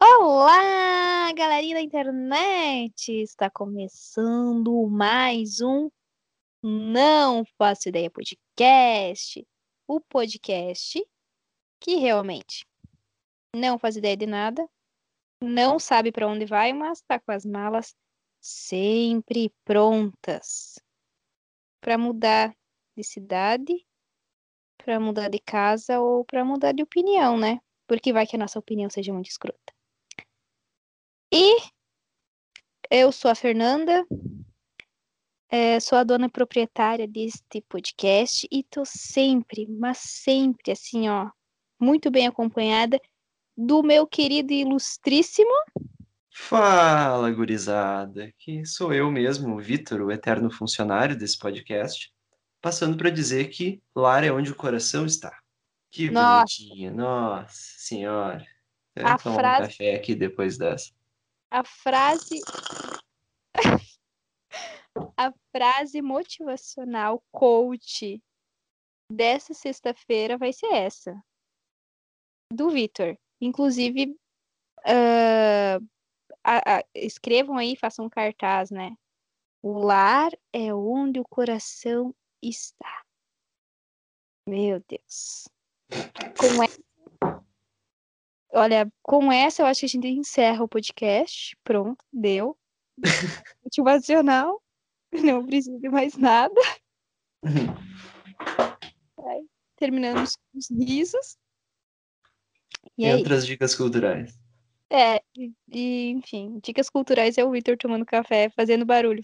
Olá, galerinha da internet! Está começando mais um Não Faço Ideia Podcast. O podcast que realmente não faz ideia de nada, não sabe para onde vai, mas está com as malas sempre prontas para mudar de cidade, para mudar de casa ou para mudar de opinião, né? Porque vai que a nossa opinião seja muito escrota. E eu sou a Fernanda, é, sou a dona proprietária deste podcast e tô sempre, mas sempre assim, ó, muito bem acompanhada do meu querido e ilustríssimo. Fala, gurizada, que sou eu mesmo, o Vitor, o eterno funcionário desse podcast, passando para dizer que lar é onde o coração está. Que Nossa. bonitinha, nossa senhora. A tomar frase- um café aqui depois dessa. A frase. a frase motivacional coach dessa sexta-feira vai ser essa. Do Vitor. Inclusive, ah, a- a- escrevam aí, façam um cartaz, né? O lar é onde o coração está. Meu Deus. Com essa... Olha, com essa eu acho que a gente encerra o podcast. Pronto, deu. Motivacional. Não precisa de mais nada. Terminamos com os risos. E E aí? outras dicas culturais. É, e, e, enfim, dicas culturais é o Victor tomando café, fazendo barulho.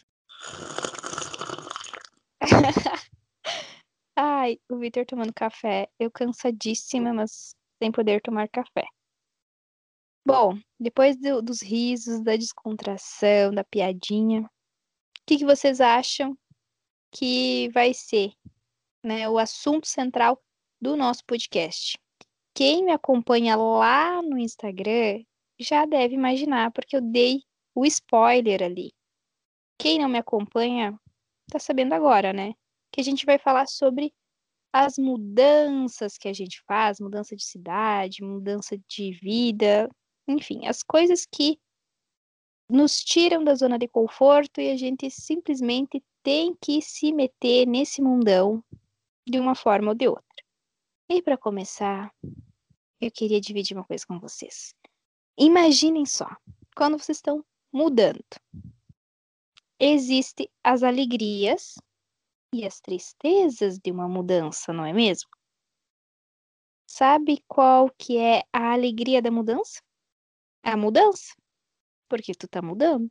Ai, o Victor tomando café. Eu cansadíssima, mas sem poder tomar café. Bom, depois do- dos risos, da descontração, da piadinha, o que, que vocês acham que vai ser né, o assunto central do nosso podcast? Quem me acompanha lá no Instagram já deve imaginar, porque eu dei o spoiler ali. Quem não me acompanha tá sabendo agora, né? Que a gente vai falar sobre as mudanças que a gente faz, mudança de cidade, mudança de vida, enfim, as coisas que nos tiram da zona de conforto e a gente simplesmente tem que se meter nesse mundão de uma forma ou de outra. E para começar, eu queria dividir uma coisa com vocês. Imaginem só, quando vocês estão mudando, existem as alegrias e as tristezas de uma mudança, não é mesmo? Sabe qual que é a alegria da mudança? A mudança. Porque tu tá mudando.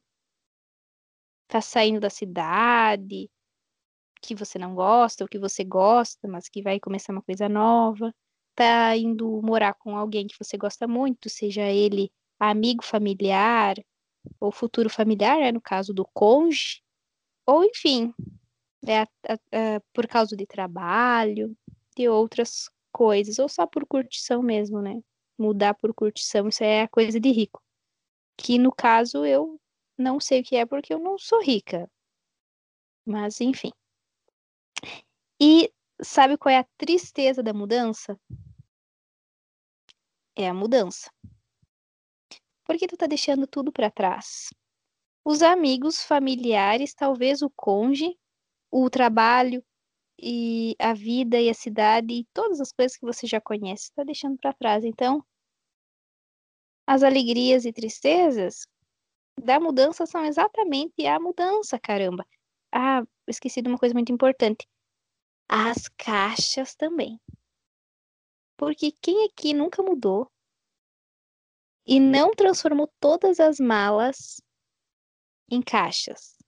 Tá saindo da cidade que você não gosta, ou que você gosta, mas que vai começar uma coisa nova. Tá indo morar com alguém que você gosta muito, seja ele amigo familiar ou futuro familiar, né, no caso do cônjuge, ou enfim, é, a- por causa de trabalho, de outras coisas, ou só por curtição mesmo, né? Mudar por curtição, isso é coisa de rico. Que no caso eu não sei o que é porque eu não sou rica. Mas enfim. E sabe qual é a tristeza da mudança? É a mudança. Porque tu tá deixando tudo para trás. Os amigos, familiares, talvez o cônjuge, o trabalho e a vida e a cidade e todas as coisas que você já conhece, tá deixando para trás. Então, as alegrias e tristezas da mudança são exatamente a mudança, caramba. Ah, esqueci de uma coisa muito importante. As caixas também. Porque quem aqui nunca mudou e não transformou todas as malas em caixas?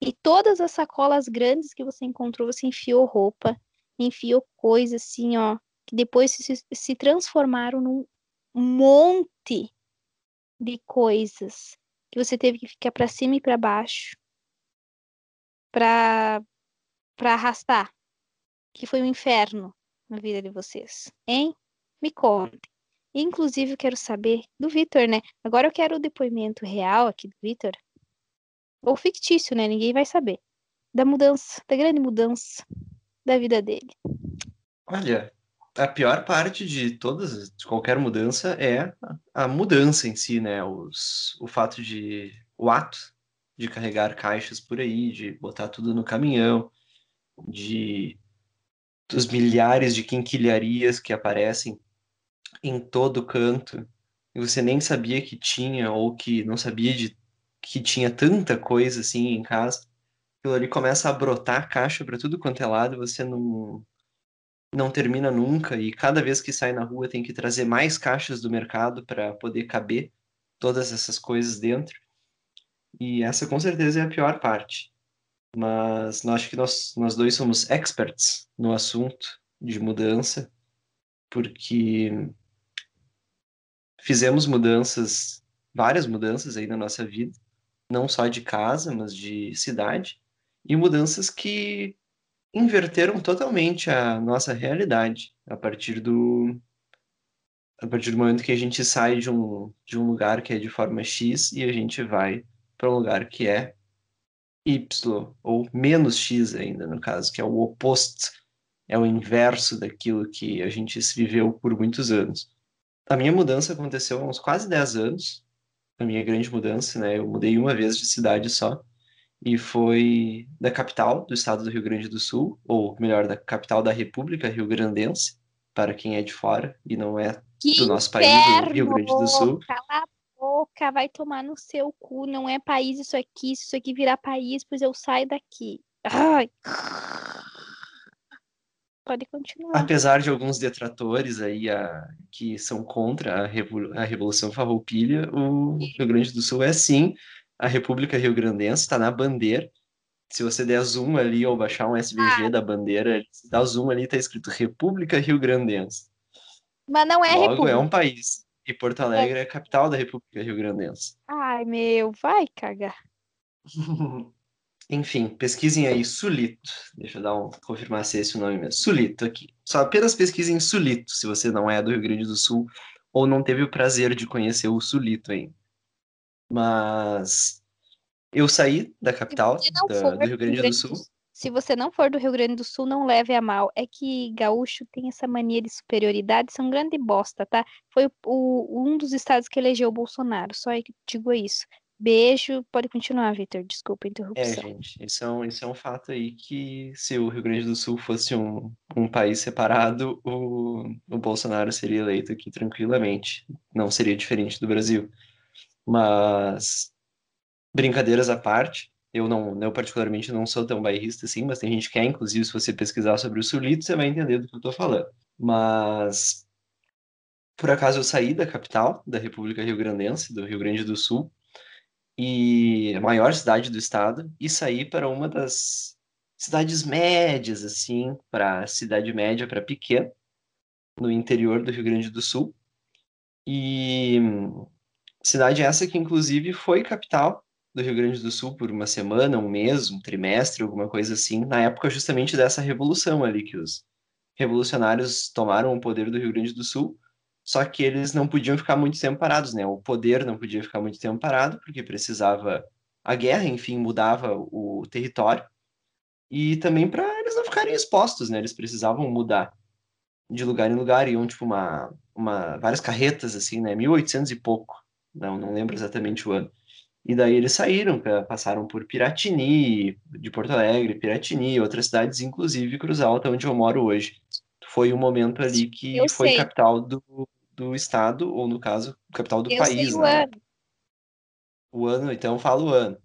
E todas as sacolas grandes que você encontrou, você enfiou roupa, enfiou coisa assim, ó, que depois se, se transformaram num monte de coisas que você teve que ficar para cima e para baixo para para arrastar, que foi um inferno na vida de vocês, hein? Me contem. Inclusive, eu quero saber do Vitor, né? Agora eu quero o depoimento real aqui do Vitor. Ou fictício, né? Ninguém vai saber. Da mudança, da grande mudança da vida dele. Olha, a pior parte de todas, de qualquer mudança é a mudança em si, né? Os, o fato de, o ato de carregar caixas por aí, de botar tudo no caminhão, de dos milhares de quinquilharias que aparecem em todo canto e você nem sabia que tinha ou que não sabia de que tinha tanta coisa assim em casa. Aquilo ali começa a brotar caixa para tudo quanto é lado, você não não termina nunca e cada vez que sai na rua tem que trazer mais caixas do mercado para poder caber todas essas coisas dentro. E essa com certeza é a pior parte. Mas acho que nós, nós dois somos experts no assunto de mudança, porque fizemos mudanças, várias mudanças aí na nossa vida, não só de casa, mas de cidade, e mudanças que inverteram totalmente a nossa realidade a partir do a partir do momento que a gente sai de um, de um lugar que é de forma X e a gente vai para um lugar que é Y, ou menos X ainda, no caso, que é o oposto, é o inverso daquilo que a gente viveu por muitos anos. A minha mudança aconteceu há uns quase 10 anos, a minha grande mudança, né? Eu mudei uma vez de cidade só, e foi da capital do estado do Rio Grande do Sul, ou melhor, da capital da República Rio Grandense, para quem é de fora e não é que do nosso país, do Rio Grande do Sul. Cala a boca, vai tomar no seu cu, não é país isso aqui, se isso aqui virar país, pois eu saio daqui. Ai. Pode continuar. Apesar de alguns detratores aí a, que são contra a, revol a Revolução Farroupilha, o Rio Grande do Sul é sim a República Rio Grandense, está na bandeira. Se você der zoom ali ou baixar um SVG Ah. da bandeira, dá zoom ali, tá escrito República Rio Grandense. Mas não é Logo, república. é um país. E Porto Alegre é a capital da República Rio Grandense. Ai, meu, vai cagar. Enfim, pesquisem aí Sulito. Deixa eu dar um, confirmar se é esse o nome mesmo. Sulito aqui. Só apenas pesquisem Sulito, se você não é do Rio Grande do Sul ou não teve o prazer de conhecer o Sulito ainda. Mas eu saí da capital da- do Rio Grande do Sul. Se você não for do Rio Grande do Sul, não leve a mal. É que gaúcho tem essa mania de superioridade, são grande bosta, tá? Foi o, o- um dos estados que elegeu o Bolsonaro, só que digo isso. Beijo, pode continuar, Vitor. Desculpa a É, interrupção. gente, isso é, um, isso é um fato aí que se o Rio Grande do Sul fosse um, um país separado, o, o Bolsonaro seria eleito aqui tranquilamente. Não seria diferente do Brasil. Mas, brincadeiras à parte, eu não, eu particularmente não sou tão bairrista assim, mas tem gente que é, inclusive, se você pesquisar sobre o Sulito, você vai entender do que eu tô falando. Mas, por acaso, eu saí da capital da República Rio Grandense, do Rio Grande do Sul, e a maior cidade do estado, e saí para uma das cidades médias, assim, para cidade média para pequena, no interior do Rio Grande do Sul. E cidade essa que, inclusive, foi capital do Rio Grande do Sul por uma semana, um mês, um trimestre, alguma coisa assim, na época justamente dessa revolução ali, que os revolucionários tomaram o poder do Rio Grande do Sul, só que eles não podiam ficar muito tempo parados, né? O poder não podia ficar muito tempo parado, porque precisava a guerra, enfim, mudava o território, e também para eles não ficarem expostos, né? Eles precisavam mudar de lugar em lugar, iam tipo uma, uma várias carretas assim, né? 1800 e pouco, não, não lembro exatamente o ano. E daí eles saíram, passaram por Piratini, de Porto Alegre, Piratini, outras cidades, inclusive Cruz Alta, onde eu moro hoje. Foi um momento ali que Eu foi sei. capital do, do estado, ou no caso, capital do Eu país, sei o né? ano. O ano, então fala o ano.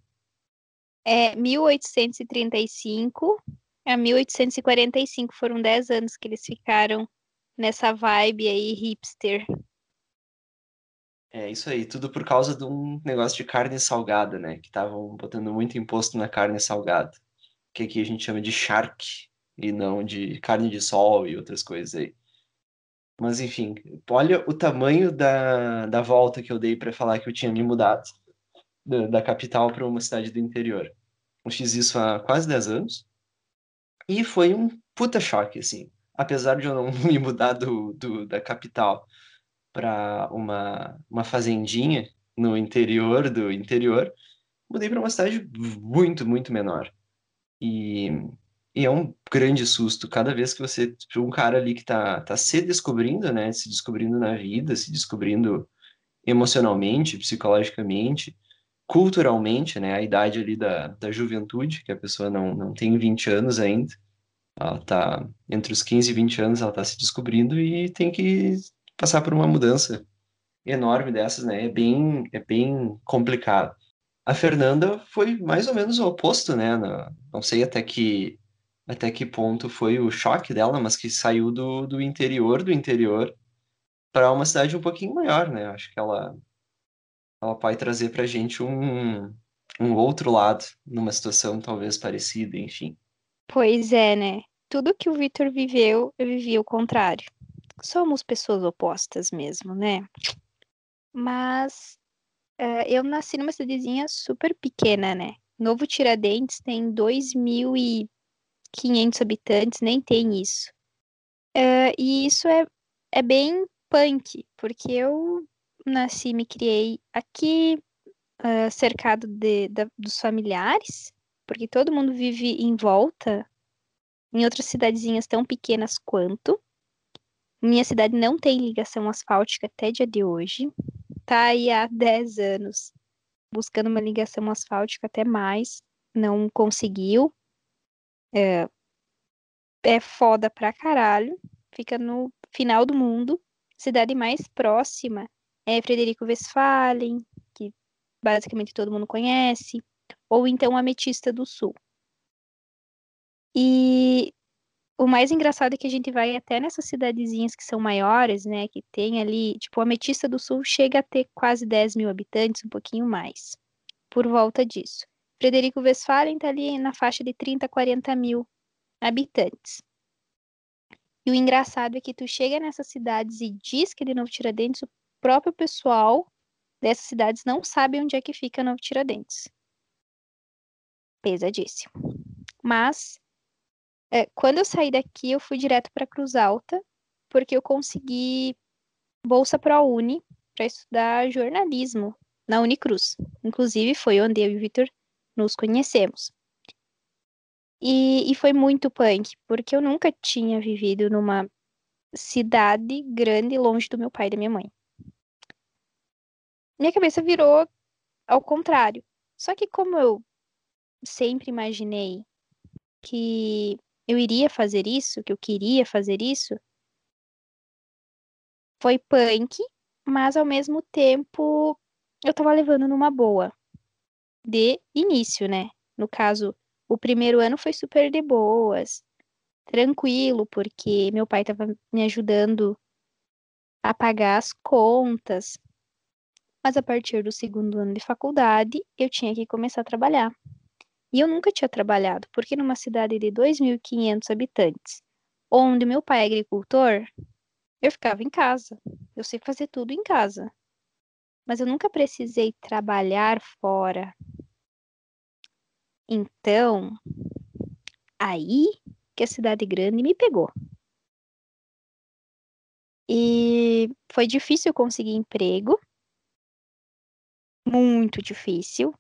É 1835 a 1845. Foram 10 anos que eles ficaram nessa vibe aí hipster. É isso aí, tudo por causa de um negócio de carne salgada, né? Que estavam botando muito imposto na carne salgada. Que aqui a gente chama de shark, e não de carne de sol e outras coisas aí. Mas enfim, olha o tamanho da, da volta que eu dei para falar que eu tinha me mudado da, da capital para uma cidade do interior. Eu fiz isso há quase 10 anos. E foi um puta choque, assim. Apesar de eu não me mudar do, do, da capital para uma, uma fazendinha no interior do interior, mudei para uma cidade muito, muito menor. E, e é um grande susto cada vez que você, tipo, um cara ali que tá, tá se descobrindo, né, se descobrindo na vida, se descobrindo emocionalmente, psicologicamente, culturalmente, né, a idade ali da, da juventude, que a pessoa não, não tem 20 anos ainda, ela tá entre os 15 e 20 anos, ela tá se descobrindo e tem que passar por uma mudança enorme dessas, né, é bem, é bem complicado. A Fernanda foi mais ou menos o oposto, né, não sei até que até que ponto foi o choque dela, mas que saiu do, do interior do interior para uma cidade um pouquinho maior, né? Acho que ela, ela pode trazer para a gente um, um outro lado, numa situação talvez parecida, enfim. Pois é, né? Tudo que o Victor viveu, eu vivi o contrário. Somos pessoas opostas mesmo, né? Mas uh, eu nasci numa cidadezinha super pequena, né? Novo Tiradentes tem 2 mil e 500 habitantes, nem tem isso. Uh, e isso é, é bem punk, porque eu nasci, me criei aqui, uh, cercado de, de, dos familiares, porque todo mundo vive em volta, em outras cidadezinhas tão pequenas quanto. Minha cidade não tem ligação asfáltica até dia de hoje. Tá aí há 10 anos buscando uma ligação asfáltica até mais, não conseguiu é, é foda pra caralho. Fica no final do mundo. Cidade mais próxima é Frederico Westphalen, que basicamente todo mundo conhece, ou então Ametista do Sul. E o mais engraçado é que a gente vai até nessas cidadezinhas que são maiores, né? Que tem ali, tipo, Ametista do Sul chega a ter quase 10 mil habitantes, um pouquinho mais, por volta disso. Frederico Westphalen está ali na faixa de 30 a 40 mil habitantes. E o engraçado é que tu chega nessas cidades e diz que é de Novo Tiradentes, o próprio pessoal dessas cidades não sabe onde é que fica Novo Tiradentes. Pesadíssimo. Mas, é, quando eu saí daqui, eu fui direto para Cruz Alta, porque eu consegui bolsa para a Uni para estudar jornalismo na Unicruz. Inclusive, foi onde eu e o Vitor nos conhecemos. E, e foi muito punk, porque eu nunca tinha vivido numa cidade grande longe do meu pai e da minha mãe. Minha cabeça virou ao contrário. Só que como eu sempre imaginei que eu iria fazer isso, que eu queria fazer isso, foi punk, mas ao mesmo tempo eu tava levando numa boa de início, né? No caso, o primeiro ano foi super de boas, tranquilo, porque meu pai estava me ajudando a pagar as contas. Mas a partir do segundo ano de faculdade, eu tinha que começar a trabalhar. E eu nunca tinha trabalhado, porque numa cidade de 2.500 habitantes, onde meu pai é agricultor, eu ficava em casa. Eu sei fazer tudo em casa mas eu nunca precisei trabalhar fora. Então, aí que a cidade grande me pegou. E foi difícil conseguir emprego, muito difícil.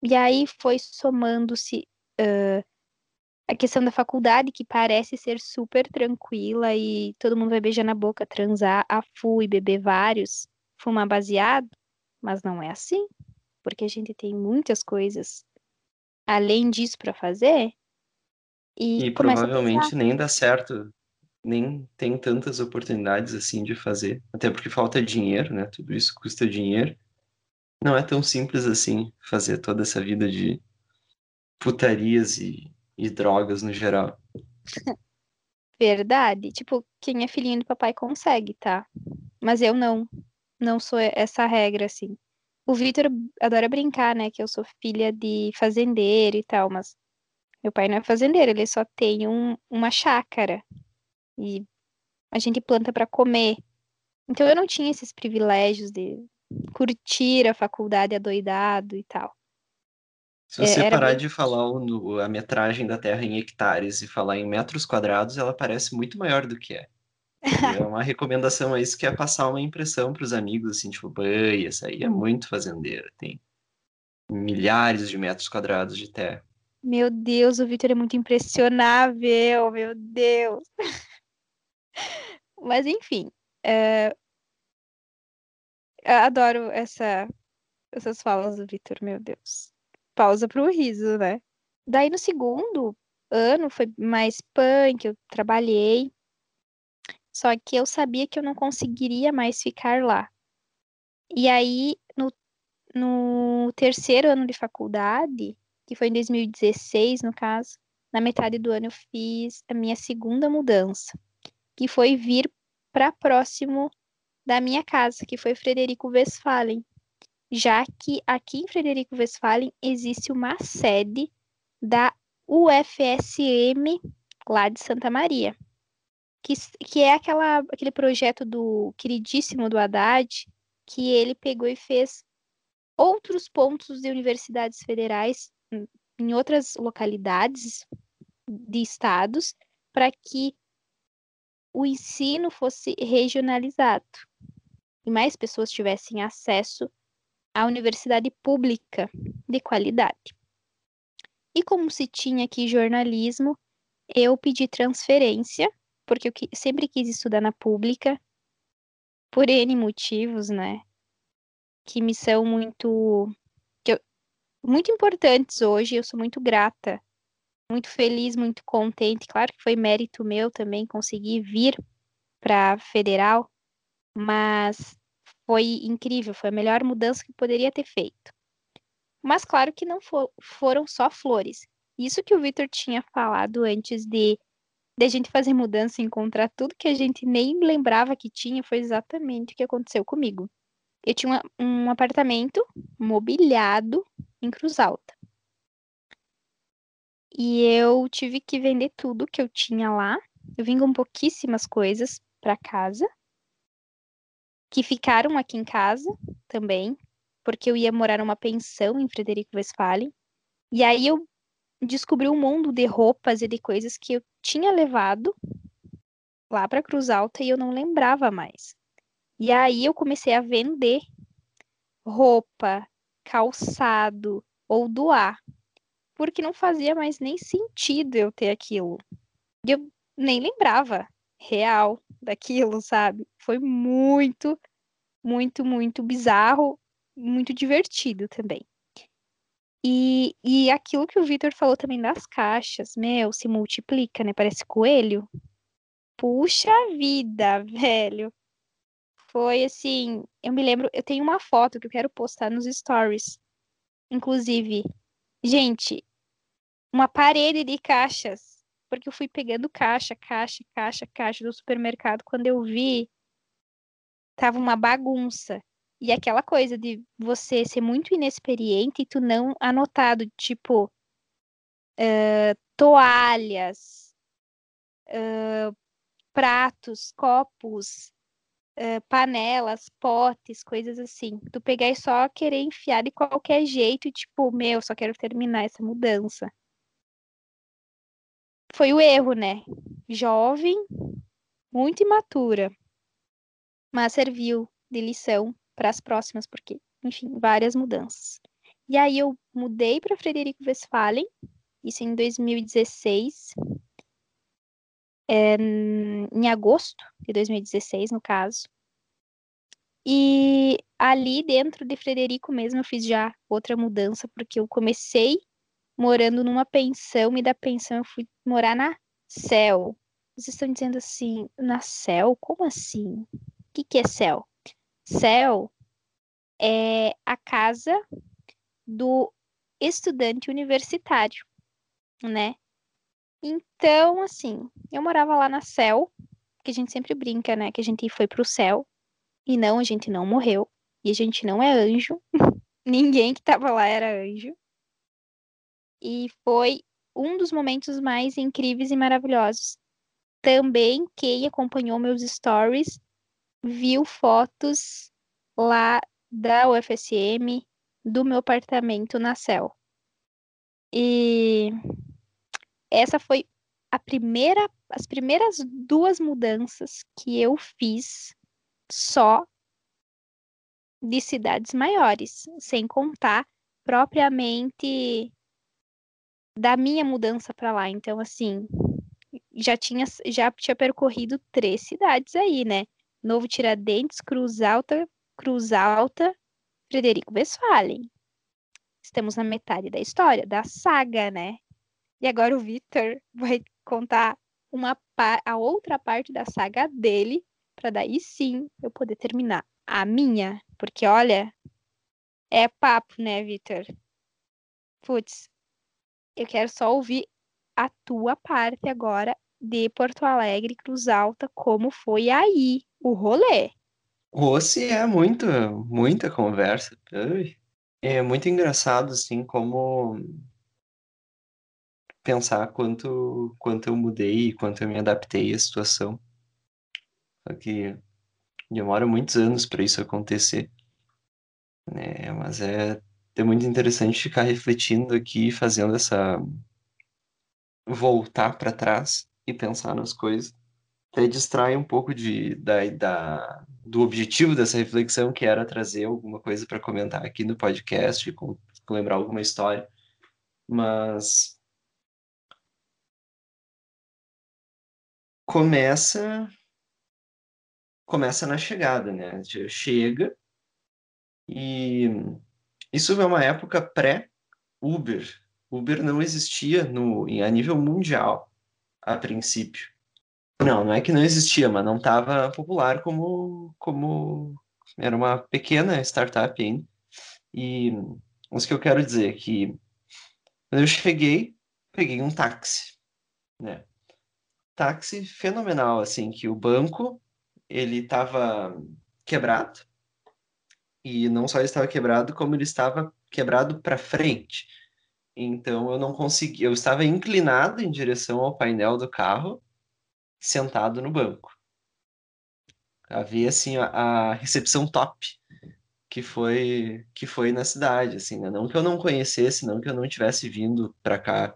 E aí foi somando-se uh, a questão da faculdade, que parece ser super tranquila e todo mundo vai beijar na boca, transar a fu e beber vários, fumar baseado. Mas não é assim, porque a gente tem muitas coisas além disso para fazer. E, e provavelmente nem dá certo, nem tem tantas oportunidades assim de fazer, até porque falta dinheiro, né? Tudo isso custa dinheiro. Não é tão simples assim fazer toda essa vida de putarias e, e drogas no geral. Verdade. Tipo, quem é filhinho do papai consegue, tá? Mas eu não não sou essa regra, assim. O Vitor adora brincar, né? Que eu sou filha de fazendeiro e tal, mas meu pai não é fazendeiro, ele só tem um, uma chácara. E a gente planta para comer. Então eu não tinha esses privilégios de curtir a faculdade adoidado e tal. Se você é, parar bem... de falar o, a metragem da Terra em hectares e falar em metros quadrados, ela parece muito maior do que é. É uma recomendação a isso que é passar uma impressão para os amigos, assim, tipo, essa aí é muito fazendeira, tem milhares de metros quadrados de terra. Meu Deus, o Vitor é muito impressionável, meu Deus. Mas enfim, é... adoro essa... essas falas do Vitor, meu Deus. Pausa pro riso, né? Daí no segundo ano foi mais punk, eu trabalhei. Só que eu sabia que eu não conseguiria mais ficar lá. E aí, no, no terceiro ano de faculdade, que foi em 2016, no caso, na metade do ano eu fiz a minha segunda mudança, que foi vir para próximo da minha casa, que foi Frederico Westphalen, já que aqui em Frederico Westphalen existe uma sede da UFSM lá de Santa Maria, que, que é aquela, aquele projeto do queridíssimo do Haddad, que ele pegou e fez outros pontos de universidades federais em outras localidades de estados para que o ensino fosse regionalizado e mais pessoas tivessem acesso à universidade pública de qualidade. E como se tinha aqui jornalismo, eu pedi transferência, porque eu sempre quis estudar na pública, por N motivos, né? Que me são muito muito importantes hoje. Eu sou muito grata, muito feliz, muito contente. Claro que foi mérito meu também conseguir vir para federal, mas foi incrível, foi a melhor mudança que poderia ter feito. Mas claro que não for, foram só flores. Isso que o Victor tinha falado antes de, de a gente fazer mudança e encontrar tudo que a gente nem lembrava que tinha, foi exatamente o que aconteceu comigo. Eu tinha um, um apartamento mobiliado em Cruz Alta. E eu tive que vender tudo que eu tinha lá. Eu vim com pouquíssimas coisas para casa, que ficaram aqui em casa também, porque eu ia morar numa pensão em Frederico Westphalen. E aí eu descobri um mundo de roupas e de coisas que eu tinha levado lá para Cruz Alta e eu não lembrava mais. E aí eu comecei a vender roupa, calçado ou doar, porque não fazia mais nem sentido eu ter aquilo. E eu nem lembrava real daquilo, sabe? Foi muito, muito, muito bizarro, muito divertido também. E, e aquilo que o Vitor falou também das caixas, meu, se multiplica, né? Parece coelho. Puxa vida, velho foi assim, eu me lembro, eu tenho uma foto que eu quero postar nos stories. Inclusive, gente, uma parede de caixas, porque eu fui pegando caixa, caixa, caixa, caixa do supermercado quando eu vi tava uma bagunça. E aquela coisa de você ser muito inexperiente e tu não anotado, tipo, uh, toalhas, uh, pratos, copos, panelas, potes, coisas assim. Tu pegar e só querer enfiar de qualquer jeito e tipo, meu, só quero terminar essa mudança. Foi o erro, né? Jovem, muito imatura, mas serviu de lição para as próximas, porque, enfim, várias mudanças. E aí eu mudei para Frederico Westphalen, isso em 2016, é, em agosto de 2016, no caso. E ali dentro de Frederico mesmo eu fiz já outra mudança, porque eu comecei morando numa pensão e da pensão eu fui morar na Céu. Vocês estão dizendo assim, na Céu? Como assim? O que, que é Céu? Céu é a casa do estudante universitário, né? Então, assim, eu morava lá na céu, que a gente sempre brinca, né? Que a gente foi pro céu. E não, a gente não morreu. E a gente não é anjo. Ninguém que tava lá era anjo. E foi um dos momentos mais incríveis e maravilhosos. Também quem acompanhou meus stories viu fotos lá da UFSM, do meu apartamento na Céu. E essa foi a primeira, as primeiras duas mudanças que eu fiz só de cidades maiores, sem contar propriamente da minha mudança para lá. Então, assim, já tinha, já tinha percorrido três cidades aí, né? Novo Tiradentes, Cruz Alta, Cruz Alta, Frederico Westphalen. Estamos na metade da história, da saga, né? E agora o Victor vai contar uma a outra parte da saga dele, para daí sim eu poder terminar a minha, porque olha, é papo, né, Victor? Putz, eu quero só ouvir a tua parte agora de Porto Alegre, Cruz Alta, como foi aí o rolê. Rossi é muita, muita conversa. É muito engraçado, assim, como pensar quanto, quanto eu mudei, quanto eu me adaptei à situação. Só que demora muitos anos para isso acontecer. Né? Mas é, é muito interessante ficar refletindo aqui, fazendo essa. voltar para trás e pensar nas coisas. Até distrai um pouco de, da, da, do objetivo dessa reflexão, que era trazer alguma coisa para comentar aqui no podcast, com, lembrar alguma história. Mas começa começa na chegada, né? Chega e isso é uma época pré-Uber. Uber não existia no, a nível mundial a princípio. Não, não é que não existia, mas não estava popular como, como era uma pequena startup ainda. E o que eu quero dizer é que quando eu cheguei, peguei um táxi, né? Táxi fenomenal, assim, que o banco ele estava quebrado e não só ele estava quebrado, como ele estava quebrado para frente. Então eu não consegui, eu estava inclinado em direção ao painel do carro, sentado no banco. Havia assim a, a recepção top que foi que foi na cidade, assim, né? não que eu não conhecesse, não que eu não tivesse vindo para cá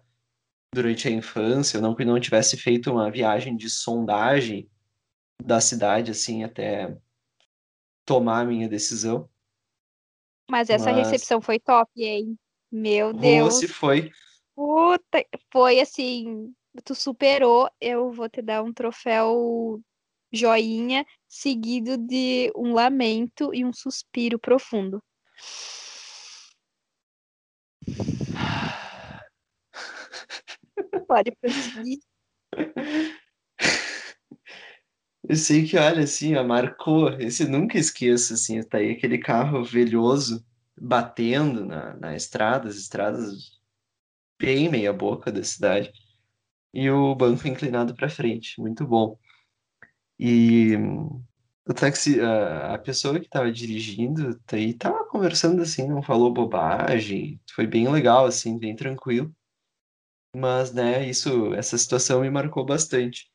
durante a infância, não que eu não tivesse feito uma viagem de sondagem da cidade, assim, até tomar a minha decisão. Mas essa Mas... recepção foi top, hein? Meu Deus. se foi. Puta, foi assim, tu superou, eu vou te dar um troféu joinha, seguido de um lamento e um suspiro profundo. Pode prosseguir. Eu sei que, olha, assim, ó, marcou. Esse nunca esqueço, assim, tá aí aquele carro velhoso batendo na, na estrada, as estradas bem meia boca da cidade. E o banco inclinado para frente, muito bom. E o táxi, a, a pessoa que estava dirigindo, tá aí tava conversando assim, não falou bobagem, foi bem legal, assim, bem tranquilo. Mas, né, isso, essa situação me marcou bastante.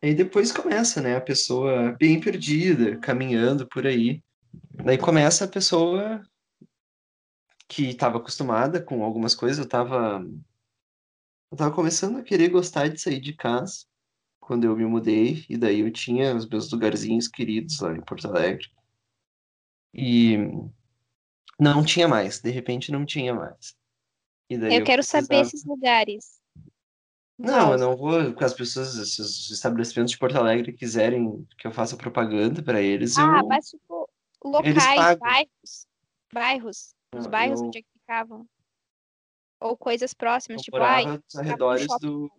Aí depois começa, né? A pessoa bem perdida, caminhando por aí. Daí começa a pessoa que estava acostumada com algumas coisas. Eu estava eu tava começando a querer gostar de sair de casa quando eu me mudei. E daí eu tinha os meus lugarzinhos queridos lá em Porto Alegre. E não tinha mais. De repente não tinha mais. eu, eu quero precisava... saber esses lugares. Não, eu não vou com as pessoas, se os estabelecimentos de Porto Alegre quiserem que eu faça propaganda para eles, ah, eu... mas tipo, locais, bairros, bairros, os bairros eu... onde é que ficavam. Ou coisas próximas, eu tipo, morava ai, nos arredores do...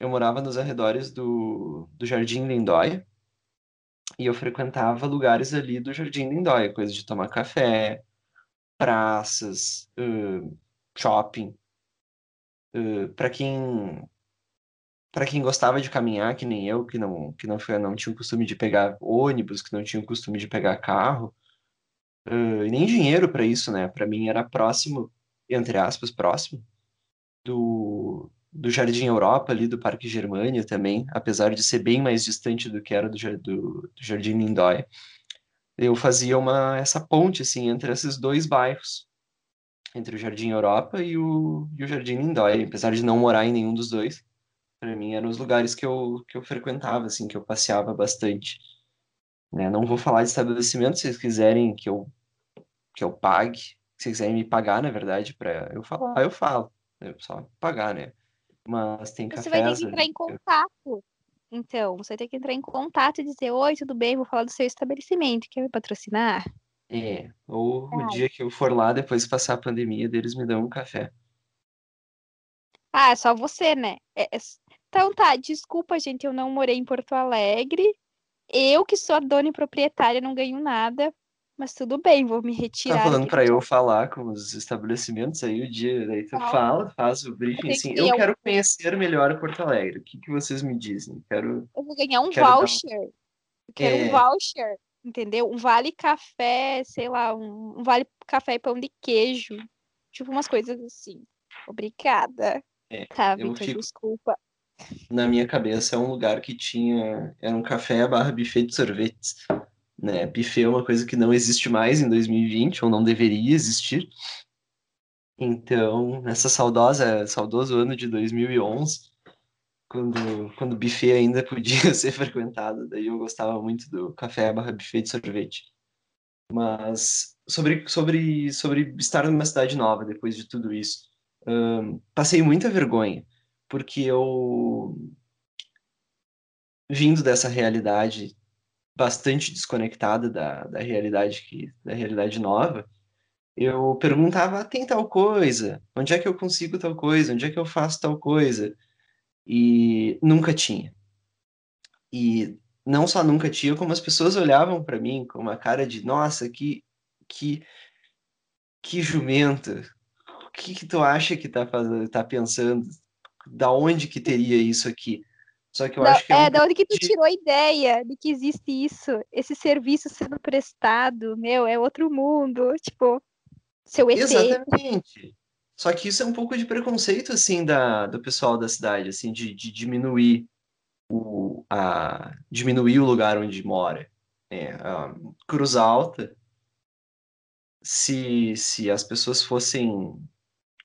Eu morava nos arredores do, do Jardim Lindóia, e eu frequentava lugares ali do Jardim Lindóia, coisa de tomar café, praças, uh, shopping, uh, para quem para quem gostava de caminhar, que nem eu, que não que não não tinha o costume de pegar ônibus, que não tinha o costume de pegar carro, uh, e nem dinheiro para isso, né? Para mim era próximo, entre aspas, próximo do do Jardim Europa ali do Parque Germânia também, apesar de ser bem mais distante do que era do, do, do Jardim Lindóia. Eu fazia uma essa ponte assim entre esses dois bairros entre o Jardim Europa e o, e o Jardim Lindóia, apesar de não morar em nenhum dos dois. Para mim eram os lugares que eu, que eu frequentava, assim, que eu passeava bastante. Né? Não vou falar de estabelecimento, se vocês quiserem que eu, que eu pague, se quiserem me pagar, na verdade, para eu falar, eu falo. é só pagar, né? Mas tem Você cafés vai ter que entrar em contato. Então, você ter que entrar em contato e dizer: Oi, tudo bem? Vou falar do seu estabelecimento. Quer me patrocinar? É, ou o Ai. dia que eu for lá, depois que passar a pandemia, eles me dão um café. Ah, é só você, né? É- é Então tá, desculpa, gente, eu não morei em Porto Alegre. Eu, que sou a dona e proprietária, não ganho nada. Mas tudo bem, vou me Tá retirar falando aqui pra do eu falar com os estabelecimentos aí o dia, daí tu Fala. fala, faz o briefing assim. Eu um- quero conhecer melhor Porto Alegre. O que que vocês me dizem? Quero, Eu vou ganhar um um- voucher. Eu quero um É. voucher, entendeu? Um vale café, sei lá, um, um vale café e pão de queijo. Tipo umas coisas assim. Obrigada. É, Tá, Vitor, fico- desculpa. na minha cabeça é um lugar que tinha, era um café barra buffet de sorvetes, né? Buffet é uma coisa que não existe mais em 2020 ou não deveria existir. Então, nessa saudosa, saudoso ano de 2011, quando quando o buffet ainda podia ser frequentado, daí eu gostava muito do café barra buffet de sorvete. Mas sobre sobre sobre estar numa cidade nova depois de tudo isso, ahn, passei muita vergonha, porque eu vindo dessa realidade bastante desconectada da, da realidade que da realidade nova, eu perguntava, "Ah, tem tal coisa? Onde é que eu consigo tal coisa? Onde é que eu faço tal coisa? E nunca tinha. E não só nunca tinha, como as pessoas olhavam para mim com uma cara de, nossa, que que que jumenta. O que que tu acha que tá fazendo, tá pensando? Da onde que teria isso aqui? Só que eu Da- acho que é um é, da onde que tu tirou a ideia de que existe isso? Esse serviço sendo prestado, meu, é outro mundo. Tipo, seu ET. Exatamente. Só que isso é um pouco de preconceito, assim, da, do pessoal da cidade, assim, de, de diminuir o, a, diminuir o lugar onde mora. É, Cruz Alta, se, se as pessoas fossem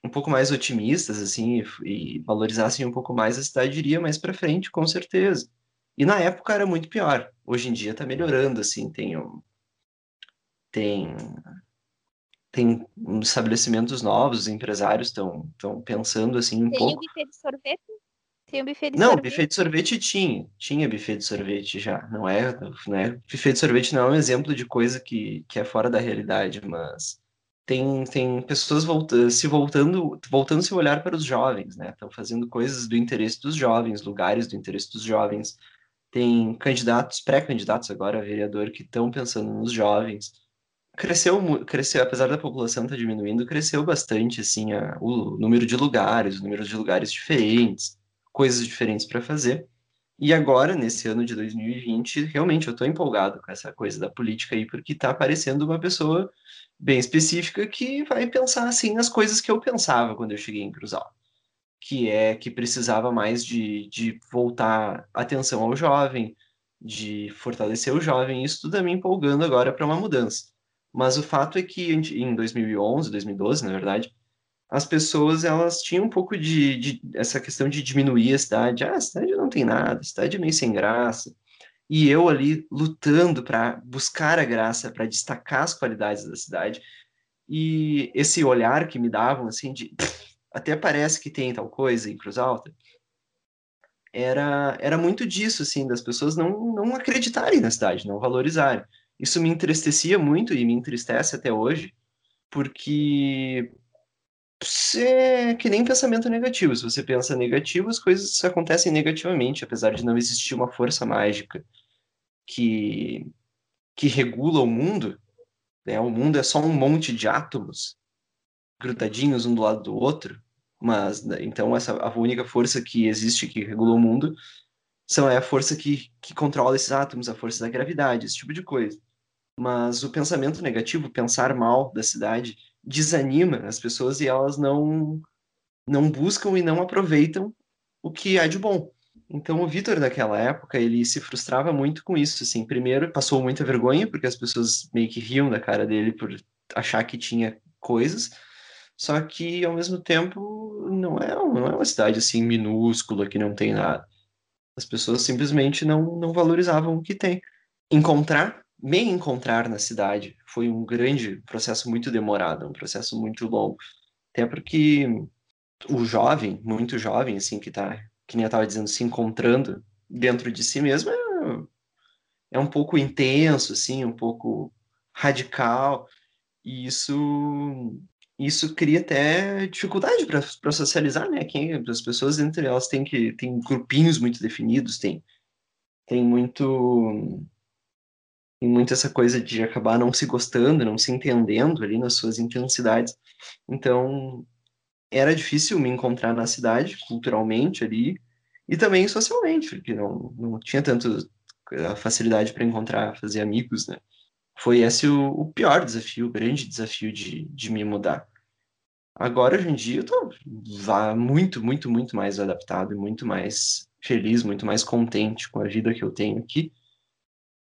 um pouco mais otimistas, assim, e, e valorizassem um pouco mais, a cidade iria mais para frente, com certeza. E na época era muito pior. Hoje em dia tá melhorando, assim, tem um, tem tem estabelecimentos novos, os empresários estão estão pensando assim um Tem o pouco. buffet de sorvete? Tem o buffet de Não, sorvete? buffet de sorvete tinha, tinha buffet de sorvete já. Não é, não é, buffet de sorvete não é um exemplo de coisa que, que é fora da realidade, mas tem tem pessoas volta, se voltando voltando seu olhar para os jovens, né? Estão fazendo coisas do interesse dos jovens, lugares do interesse dos jovens. Tem candidatos, pré-candidatos agora a vereador que estão pensando nos jovens cresceu, cresceu, apesar da população estar diminuindo, cresceu bastante, assim, a- o número de lugares, o número de lugares diferentes, coisas diferentes para fazer. E agora, nesse ano de 2020, realmente eu estou empolgado com essa coisa da política aí, porque está aparecendo uma pessoa bem específica que vai pensar, assim, nas coisas que eu pensava quando eu cheguei em Cruzal, que é que precisava mais de, de voltar atenção ao jovem, de fortalecer o jovem, isso tudo é me empolgando agora para uma mudança. Mas o fato é que em 2011, 2012, na verdade, as pessoas elas tinham um pouco de, de essa questão de diminuir a cidade. Ah, a cidade não tem nada, a cidade é meio sem graça. E eu ali lutando para buscar a graça, para destacar as qualidades da cidade. E esse olhar que me davam, assim, de até parece que tem tal coisa em Cruz Alta, era, era muito disso, assim, das pessoas não, não acreditarem na cidade, não valorizarem. Isso me entristecia muito e me entristece até hoje, porque é que nem pensamento negativo. Se você pensa negativo, as coisas acontecem negativamente, apesar de não existir uma força mágica que, que regula o mundo. Né? O mundo é só um monte de átomos grudadinhos um do lado do outro, mas né, então essa a única força que existe que regula o mundo são é a força que, que controla esses átomos, a força da gravidade, esse tipo de coisa. Mas o pensamento negativo, pensar mal da cidade, desanima as pessoas e elas não não buscam e não aproveitam o que há de bom. Então o Vitor naquela época ele se frustrava muito com isso, assim. Primeiro passou muita vergonha porque as pessoas meio que riam da cara dele por achar que tinha coisas. Só que ao mesmo tempo não é não é uma cidade assim minúscula que não tem nada. As pessoas simplesmente não não valorizavam o que tem. Encontrar me encontrar na cidade foi um grande processo muito demorado, um processo muito longo. Até porque o jovem, muito jovem, assim, que tá, que nem eu tava dizendo, se encontrando dentro de si mesmo, é, é um pouco intenso, assim, um pouco radical, e isso isso cria até dificuldade para socializar, né? Quem, as pessoas entre elas têm que tem grupinhos muito definidos, tem tem muito tem muito essa coisa de acabar não se gostando, não se entendendo ali nas suas intensidades. Então, era difícil me encontrar na cidade, culturalmente ali, e também socialmente, porque não, não tinha tanto a facilidade para encontrar, fazer amigos, né? Foi esse o, o, pior desafio, o grande desafio de, de me mudar. Agora, hoje em dia, eu tô muito, muito, muito mais adaptado e muito mais feliz, muito mais contente com a vida que eu tenho aqui.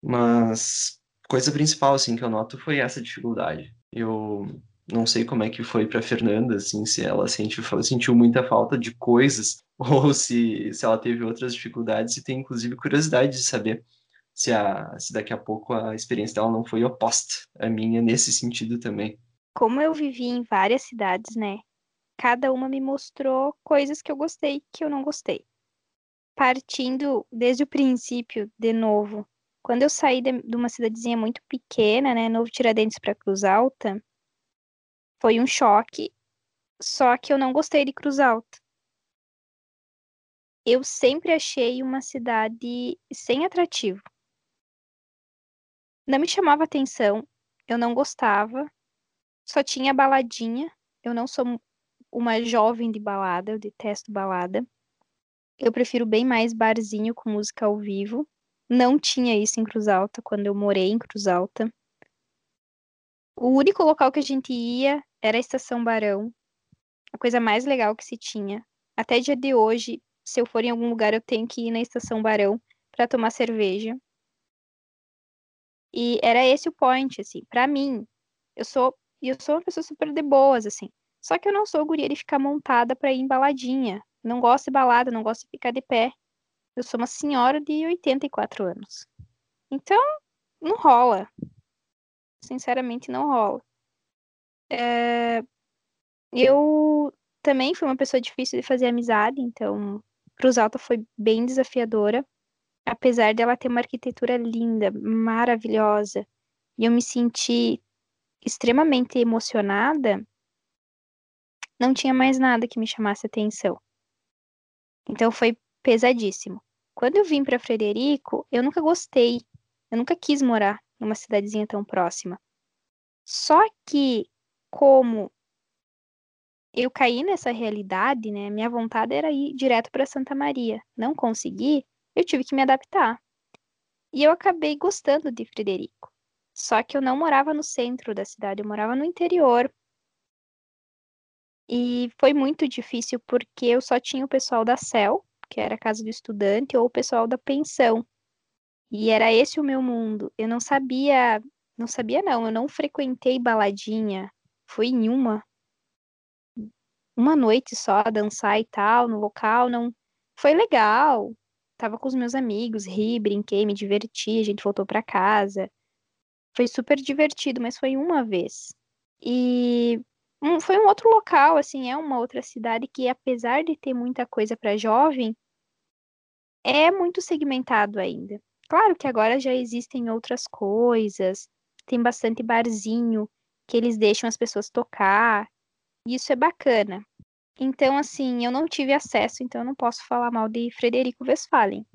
Mas coisa principal, assim, que eu noto foi essa dificuldade. Eu não sei como é que foi para Fernanda, assim, se ela sentiu, sentiu muita falta de coisas ou se, se ela teve outras dificuldades e tem inclusive curiosidade de saber se, a, se daqui a pouco a experiência dela não foi oposta à minha nesse sentido também. Como eu vivi em várias cidades, né? Cada uma me mostrou coisas que eu gostei que eu não gostei. Partindo desde o princípio, de novo, quando eu saí de, de uma cidadezinha muito pequena, né, Novo Tiradentes para Cruz Alta, foi um choque, só que eu não gostei de Cruz Alta. Eu sempre achei uma cidade sem atrativo. Não me chamava atenção, eu não gostava, só tinha baladinha. Eu não sou uma jovem de balada, eu detesto balada. Eu prefiro bem mais barzinho com música ao vivo. Não tinha isso em Cruz Alta quando eu morei em Cruz Alta. O único local que a gente ia era a Estação Barão. A coisa mais legal que se tinha. Até dia de hoje, se eu for em algum lugar, eu tenho que ir na Estação Barão para tomar cerveja. E era esse o point, assim, para mim. Eu sou, eu sou uma pessoa super de boas, assim. Só que eu não sou guria de ficar montada pra ir em baladinha. Não gosto de balada, não gosto de ficar de pé. Eu sou uma senhora de 84 anos. Então, não rola. Sinceramente, não rola. É... Eu também fui uma pessoa difícil de fazer amizade, então Cruz Alta foi bem desafiadora, apesar dela ter uma arquitetura linda, maravilhosa, e eu me senti extremamente emocionada, não tinha mais nada que me chamasse atenção. Então foi pesadíssimo. Quando eu vim para Frederico, eu nunca gostei, eu nunca quis morar numa cidadezinha tão próxima. Só que como eu caí nessa realidade, né? Minha vontade era ir direto para Santa Maria. Não consegui, eu tive que me adaptar. E eu acabei gostando de Frederico. Só que eu não morava no centro da cidade, eu morava no interior. E foi muito difícil porque eu só tinha o pessoal da CEL, que era a casa do estudante, ou o pessoal da pensão. E era esse o meu mundo. Eu não sabia, não sabia não, eu não frequentei baladinha, fui em uma, uma noite só, dançar e tal, no local, não. Foi legal. Tava com os meus amigos, ri, brinquei, me diverti, a gente voltou para casa. Foi super divertido, mas foi uma vez. E um, foi um outro local, assim, é uma outra cidade que, apesar de ter muita coisa para jovem, é muito segmentado ainda. Claro que agora já existem outras coisas, tem bastante barzinho, que eles deixam as pessoas tocar. E isso é bacana. Então, assim, eu não tive acesso, então eu não posso falar mal de Frederico Westphalen.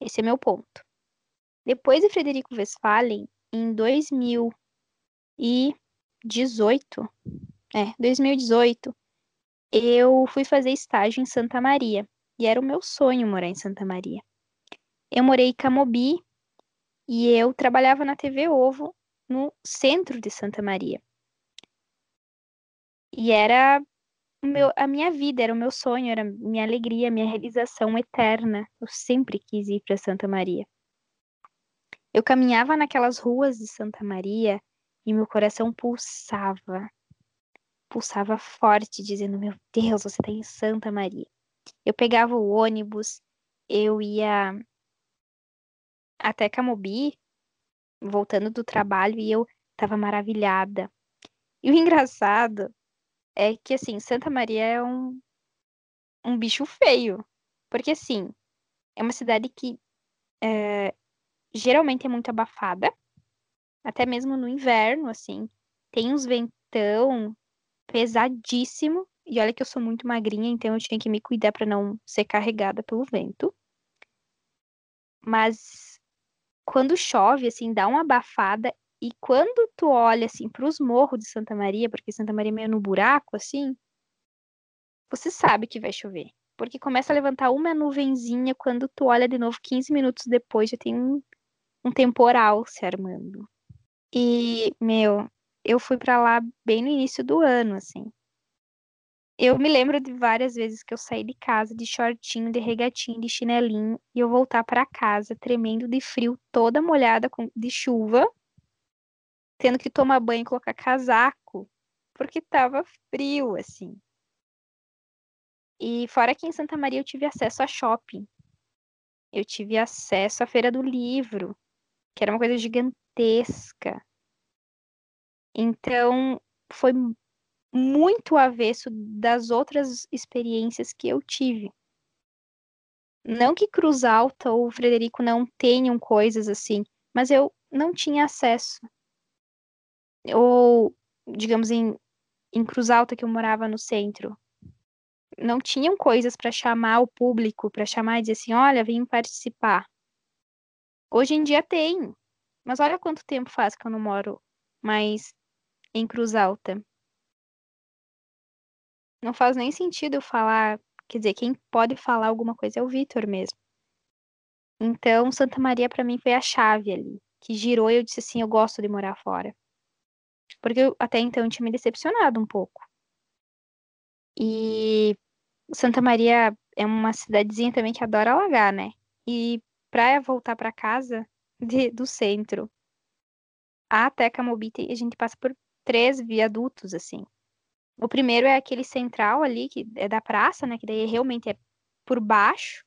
Esse é meu ponto. Depois de Frederico Westphalen, em 2018, é, 2018, eu fui fazer estágio em Santa Maria. E era o meu sonho morar em Santa Maria. Eu morei em Camobi e eu trabalhava na TV Ovo no centro de Santa Maria. E era meu, a minha vida, era o meu sonho, era minha alegria, minha realização eterna. Eu sempre quis ir para Santa Maria. Eu caminhava naquelas ruas de Santa Maria e meu coração pulsava. Pulsava forte, dizendo: Meu Deus, você está em Santa Maria. Eu pegava o ônibus, eu ia até Camobi, voltando do trabalho e eu estava maravilhada. E o engraçado é que, assim, Santa Maria é um, um bicho feio. Porque, assim, é uma cidade que é, geralmente é muito abafada. Até mesmo no inverno, assim. Tem uns ventão pesadíssimo. E olha que eu sou muito magrinha, então eu tinha que me cuidar para não ser carregada pelo vento. Mas quando chove, assim, dá uma abafada. E quando tu olha, assim, pros morros de Santa Maria, porque Santa Maria é meio no buraco, assim, você sabe que vai chover. Porque começa a levantar uma nuvenzinha, quando tu olha de novo 15 minutos depois, já tem um, um temporal se armando. E, meu, eu fui para lá bem no início do ano, assim. Eu me lembro de várias vezes que eu saí de casa de shortinho, de regatinho, de chinelinho e eu voltar para casa tremendo de frio, toda molhada com, de chuva, tendo que tomar banho e colocar casaco, porque tava frio assim. E fora que em Santa Maria eu tive acesso a shopping. Eu tive acesso à Feira do Livro, que era uma coisa gigantesca. Então, foi muito avesso das outras experiências que eu tive. Não que Cruz Alta ou Frederico não tenham coisas assim, mas eu não tinha acesso. Ou, digamos, em, em Cruz Alta, que eu morava no centro, não tinham coisas para chamar o público, para chamar e dizer assim: olha, vem participar. Hoje em dia tem, mas olha quanto tempo faz que eu não moro mais em Cruz Alta não faz nem sentido eu falar. Quer dizer, quem pode falar alguma coisa é o Vitor mesmo. Então, Santa Maria para mim foi a chave ali, que girou e eu disse assim: eu gosto de morar fora. Porque eu, até então eu tinha me decepcionado um pouco. E Santa Maria é uma cidadezinha também que adora alagar, né? E pra voltar para casa de, do centro até Camobite, a gente passa por três viadutos, assim. O primeiro é aquele central ali, que é da praça, né? Que daí realmente é por baixo.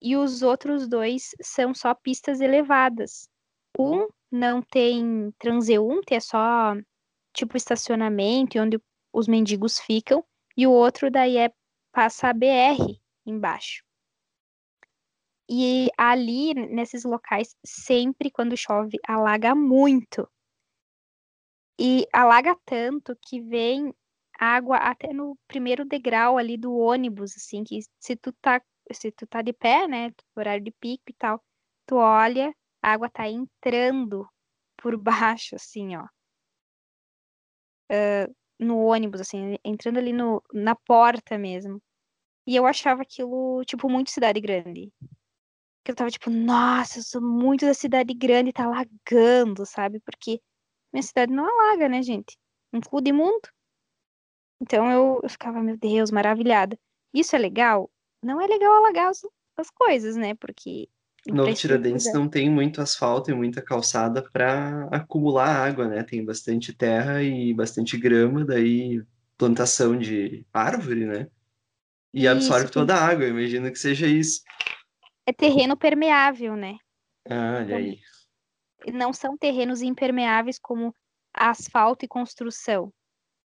E os outros dois são só pistas elevadas. Um não tem transeunte, é só tipo estacionamento, onde os mendigos ficam. E o outro daí é passa a BR embaixo. E ali, nesses locais, sempre quando chove, alaga muito. E alaga tanto que vem água até no primeiro degrau ali do ônibus, assim, que se tu tá, se tu tá de pé, né, horário de pico e tal, tu olha, a água tá entrando por baixo, assim, ó. Uh, no ônibus, assim, entrando ali no, na porta mesmo. E eu achava aquilo, tipo, muito cidade grande. Que eu tava tipo, nossa, eu sou muito da cidade grande, tá alagando, sabe? Porque minha cidade não alaga, né, gente? Um cu de mundo. Então eu, eu ficava, meu Deus, maravilhada. Isso é legal? Não é legal alagar as, as coisas, né? Porque. Novo Tiradentes não tem muito asfalto e muita calçada para acumular água, né? Tem bastante terra e bastante grama, daí plantação de árvore, né? E absorve isso, toda a água, imagino que seja isso. É terreno permeável, né? Ah, olha então, aí não são terrenos impermeáveis como asfalto e construção.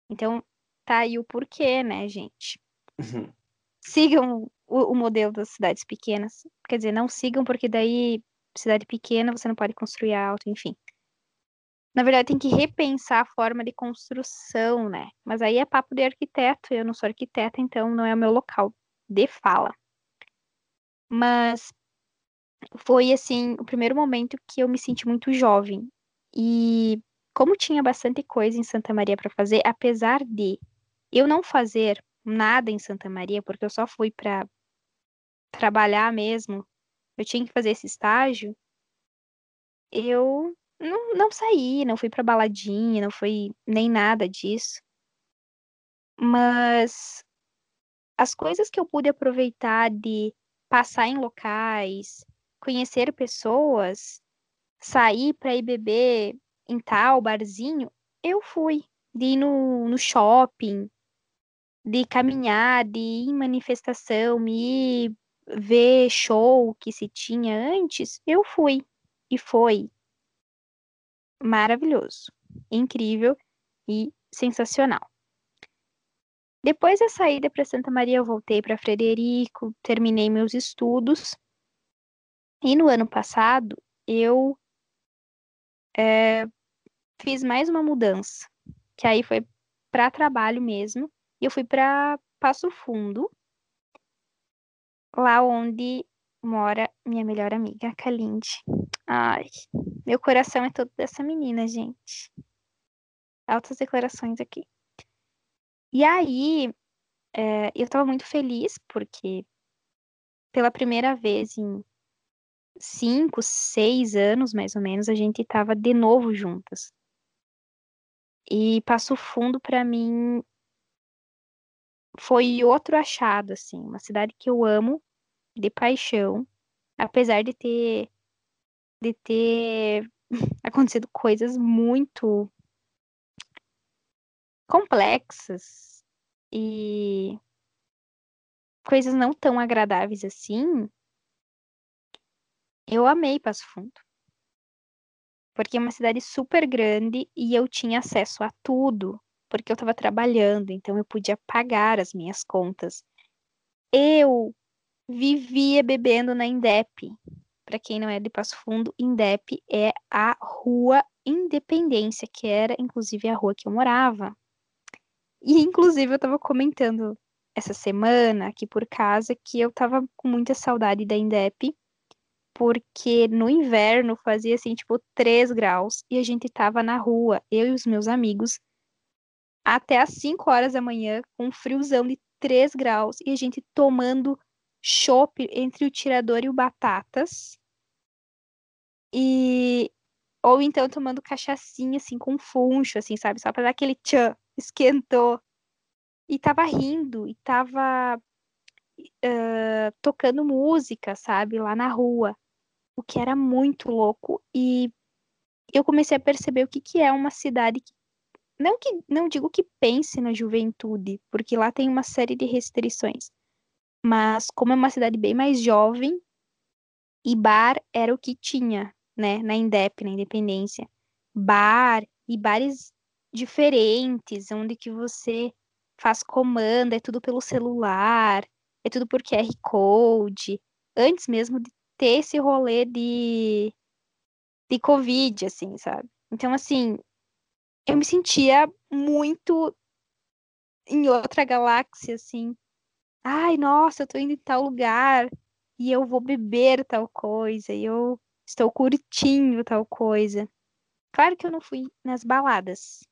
Então, tá aí o porquê, né, gente? Uhum. Sigam o, o, modelo das cidades pequenas. Quer dizer, não sigam, porque daí, cidade pequena, você não pode construir alto, enfim. Na verdade, tem que repensar a forma de construção, né? Mas aí é papo de arquiteto. Eu não sou arquiteta, então não é o meu local de fala. Mas foi assim o primeiro momento que eu me senti muito jovem. E como tinha bastante coisa em Santa Maria para fazer, apesar de eu não fazer nada em Santa Maria, porque eu só fui para trabalhar mesmo, eu tinha que fazer esse estágio, eu não, não saí, não fui para baladinha, não fui nem nada disso. Mas as coisas que eu pude aproveitar de passar em locais, conhecer pessoas, sair para ir beber em tal barzinho, eu fui. De ir no, no shopping, de caminhar, de ir em manifestação, me ver show que se tinha antes, eu fui. E foi maravilhoso, incrível e sensacional. Depois da saída para Santa Maria, eu voltei para Frederico, terminei meus estudos. E no ano passado, eu é, fiz mais uma mudança, que aí foi para trabalho mesmo. E eu fui para Passo Fundo, lá onde mora minha melhor amiga, a Kalinde. Ai, meu coração é todo dessa menina, gente. Altas declarações aqui. E aí, é, eu tava muito feliz, porque pela primeira vez em cinco, seis anos, mais ou menos, a gente tava de novo juntas. E Passo Fundo, para mim, foi outro achado, assim, uma cidade que eu amo de paixão, apesar de ter de ter acontecido coisas muito complexas e coisas não tão agradáveis assim, eu amei Passo Fundo. Porque é uma cidade super grande e eu tinha acesso a tudo, porque eu estava trabalhando, então eu podia pagar as minhas contas. Eu vivia bebendo na Indep. Para quem não é de Passo Fundo, Indep é a Rua Independência, que era inclusive a rua que eu morava. E inclusive eu estava comentando essa semana aqui por casa que eu estava com muita saudade da Indep, porque no inverno fazia assim, tipo, 3 graus e a gente tava na rua, eu e os meus amigos, até às 5 horas da manhã, com um friozão de 3 graus e a gente tomando chopp entre o tirador e o batatas. E ou então tomando cachaçinha assim com funcho, assim, sabe, só para dar aquele tchan, esquentou. E tava rindo e tava uh, tocando música, sabe, lá na rua, o que era muito louco e eu comecei a perceber o que que é uma cidade que não que não digo que pense na juventude, porque lá tem uma série de restrições, mas como é uma cidade bem mais jovem, e bar era o que tinha, né, na Indep, na Independência. Bar e bares diferentes, onde que você faz comanda, é tudo pelo celular, é tudo por QR Code, antes mesmo de ter esse rolê de, de Covid, assim, sabe? Então, assim, eu me sentia muito em outra galáxia, assim, ai, nossa, eu tô indo em tal lugar e eu vou beber tal coisa, e eu estou curtindo tal coisa. Claro que eu não fui nas baladas.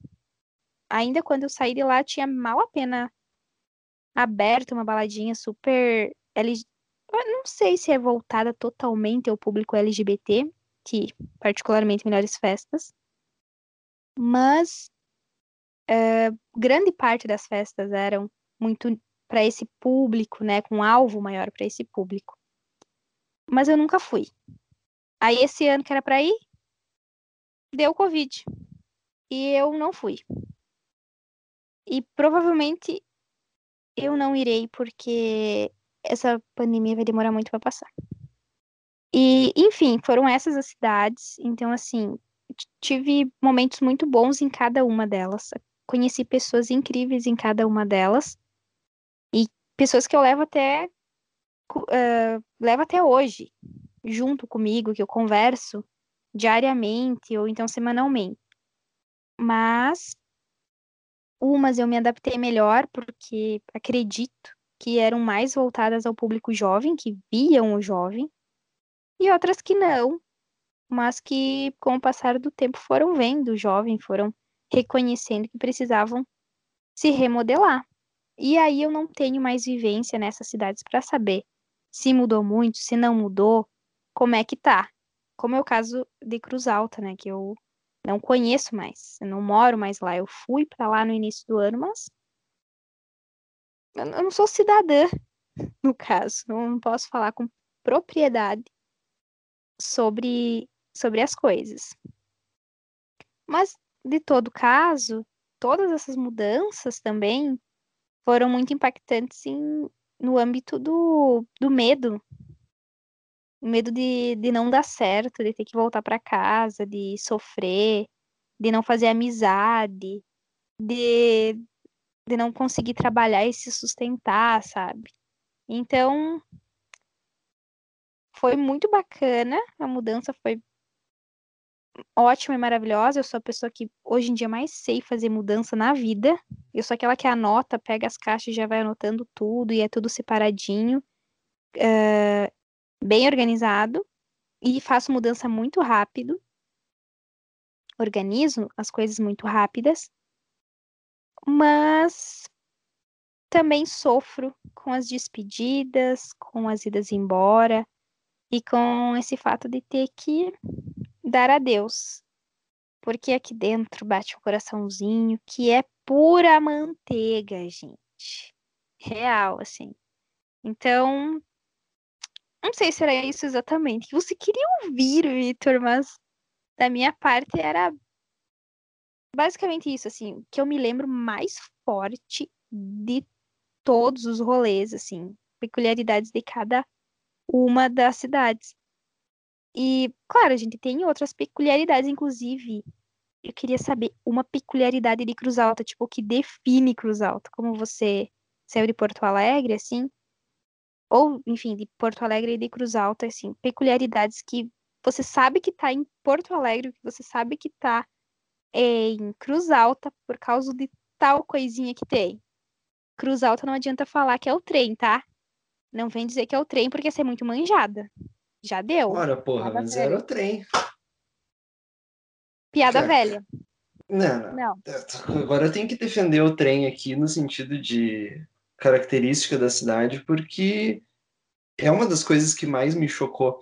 Ainda quando eu saí de lá, tinha mal a pena aberto uma baladinha super. LG... não sei se é voltada totalmente ao público LGBT, que particularmente melhores festas, mas é, grande parte das festas eram muito para esse público, né, com um alvo maior para esse público. Mas eu nunca fui. Aí esse ano que era para ir, deu Covid. E eu não fui. E provavelmente eu não irei porque essa pandemia vai demorar muito para passar. E, enfim, foram essas as cidades. Então, assim, tive momentos muito bons em cada uma delas. Conheci pessoas incríveis em cada uma delas pessoas que eu levo até uh, levo até hoje junto comigo, que eu converso diariamente ou então semanalmente. Mas umas eu me adaptei melhor porque acredito que eram mais voltadas ao público jovem, que viam o jovem, e outras que não, mas que com o passar do tempo foram vendo o jovem, foram reconhecendo que precisavam se remodelar. E aí eu não tenho mais vivência nessas cidades para saber se mudou muito, se não mudou, como é que tá. Como é o caso de Cruz Alta, né, que eu não conheço mais, eu não moro mais lá. Eu fui para lá no início do ano, mas eu não sou cidadã, no caso, não posso falar com propriedade sobre sobre as coisas. Mas de todo caso, todas essas mudanças também foram muito impactantes em, no âmbito do, do medo. Medo de, de não dar certo, de ter que voltar para casa, de sofrer, de não fazer amizade, de de não conseguir trabalhar e se sustentar, sabe? Então, foi muito bacana, a mudança foi ótima e maravilhosa. Eu sou a pessoa que hoje em dia mais sei fazer mudança na vida. Eu sou aquela que anota, pega as caixas e já vai anotando tudo e é tudo separadinho, uh, bem organizado e faço mudança muito rápido. Organizo as coisas muito rápidas, mas também sofro com as despedidas, com as idas embora e com esse fato de ter que dar adeus. Porque aqui dentro bate o coraçãozinho que é pura manteiga, gente. Real, assim. Então, não sei se era isso exatamente que você queria ouvir, Vitor, mas da minha parte era basicamente isso, assim, que eu me lembro mais forte de todos os rolês, assim, peculiaridades de cada uma das cidades. E, claro, a gente tem outras peculiaridades, inclusive. Eu queria saber uma peculiaridade de Cruz Alta, tipo, o que define Cruz Alta. Como você saiu de Porto Alegre, assim, ou, enfim, de Porto Alegre e de Cruz Alta, assim, peculiaridades que você sabe que tá em Porto Alegre, que você sabe que tá é, em Cruz Alta por causa de tal coisinha que tem. Cruz Alta não adianta falar que é o trem, tá? Não vem dizer que é o trem porque essa é muito manjada. Já deu. Ora, porra, Piada mas velha. era o trem. Piada velha. Não, não, não. Agora eu tenho que defender o trem aqui no sentido de característica da cidade, porque é uma das coisas que mais me chocou.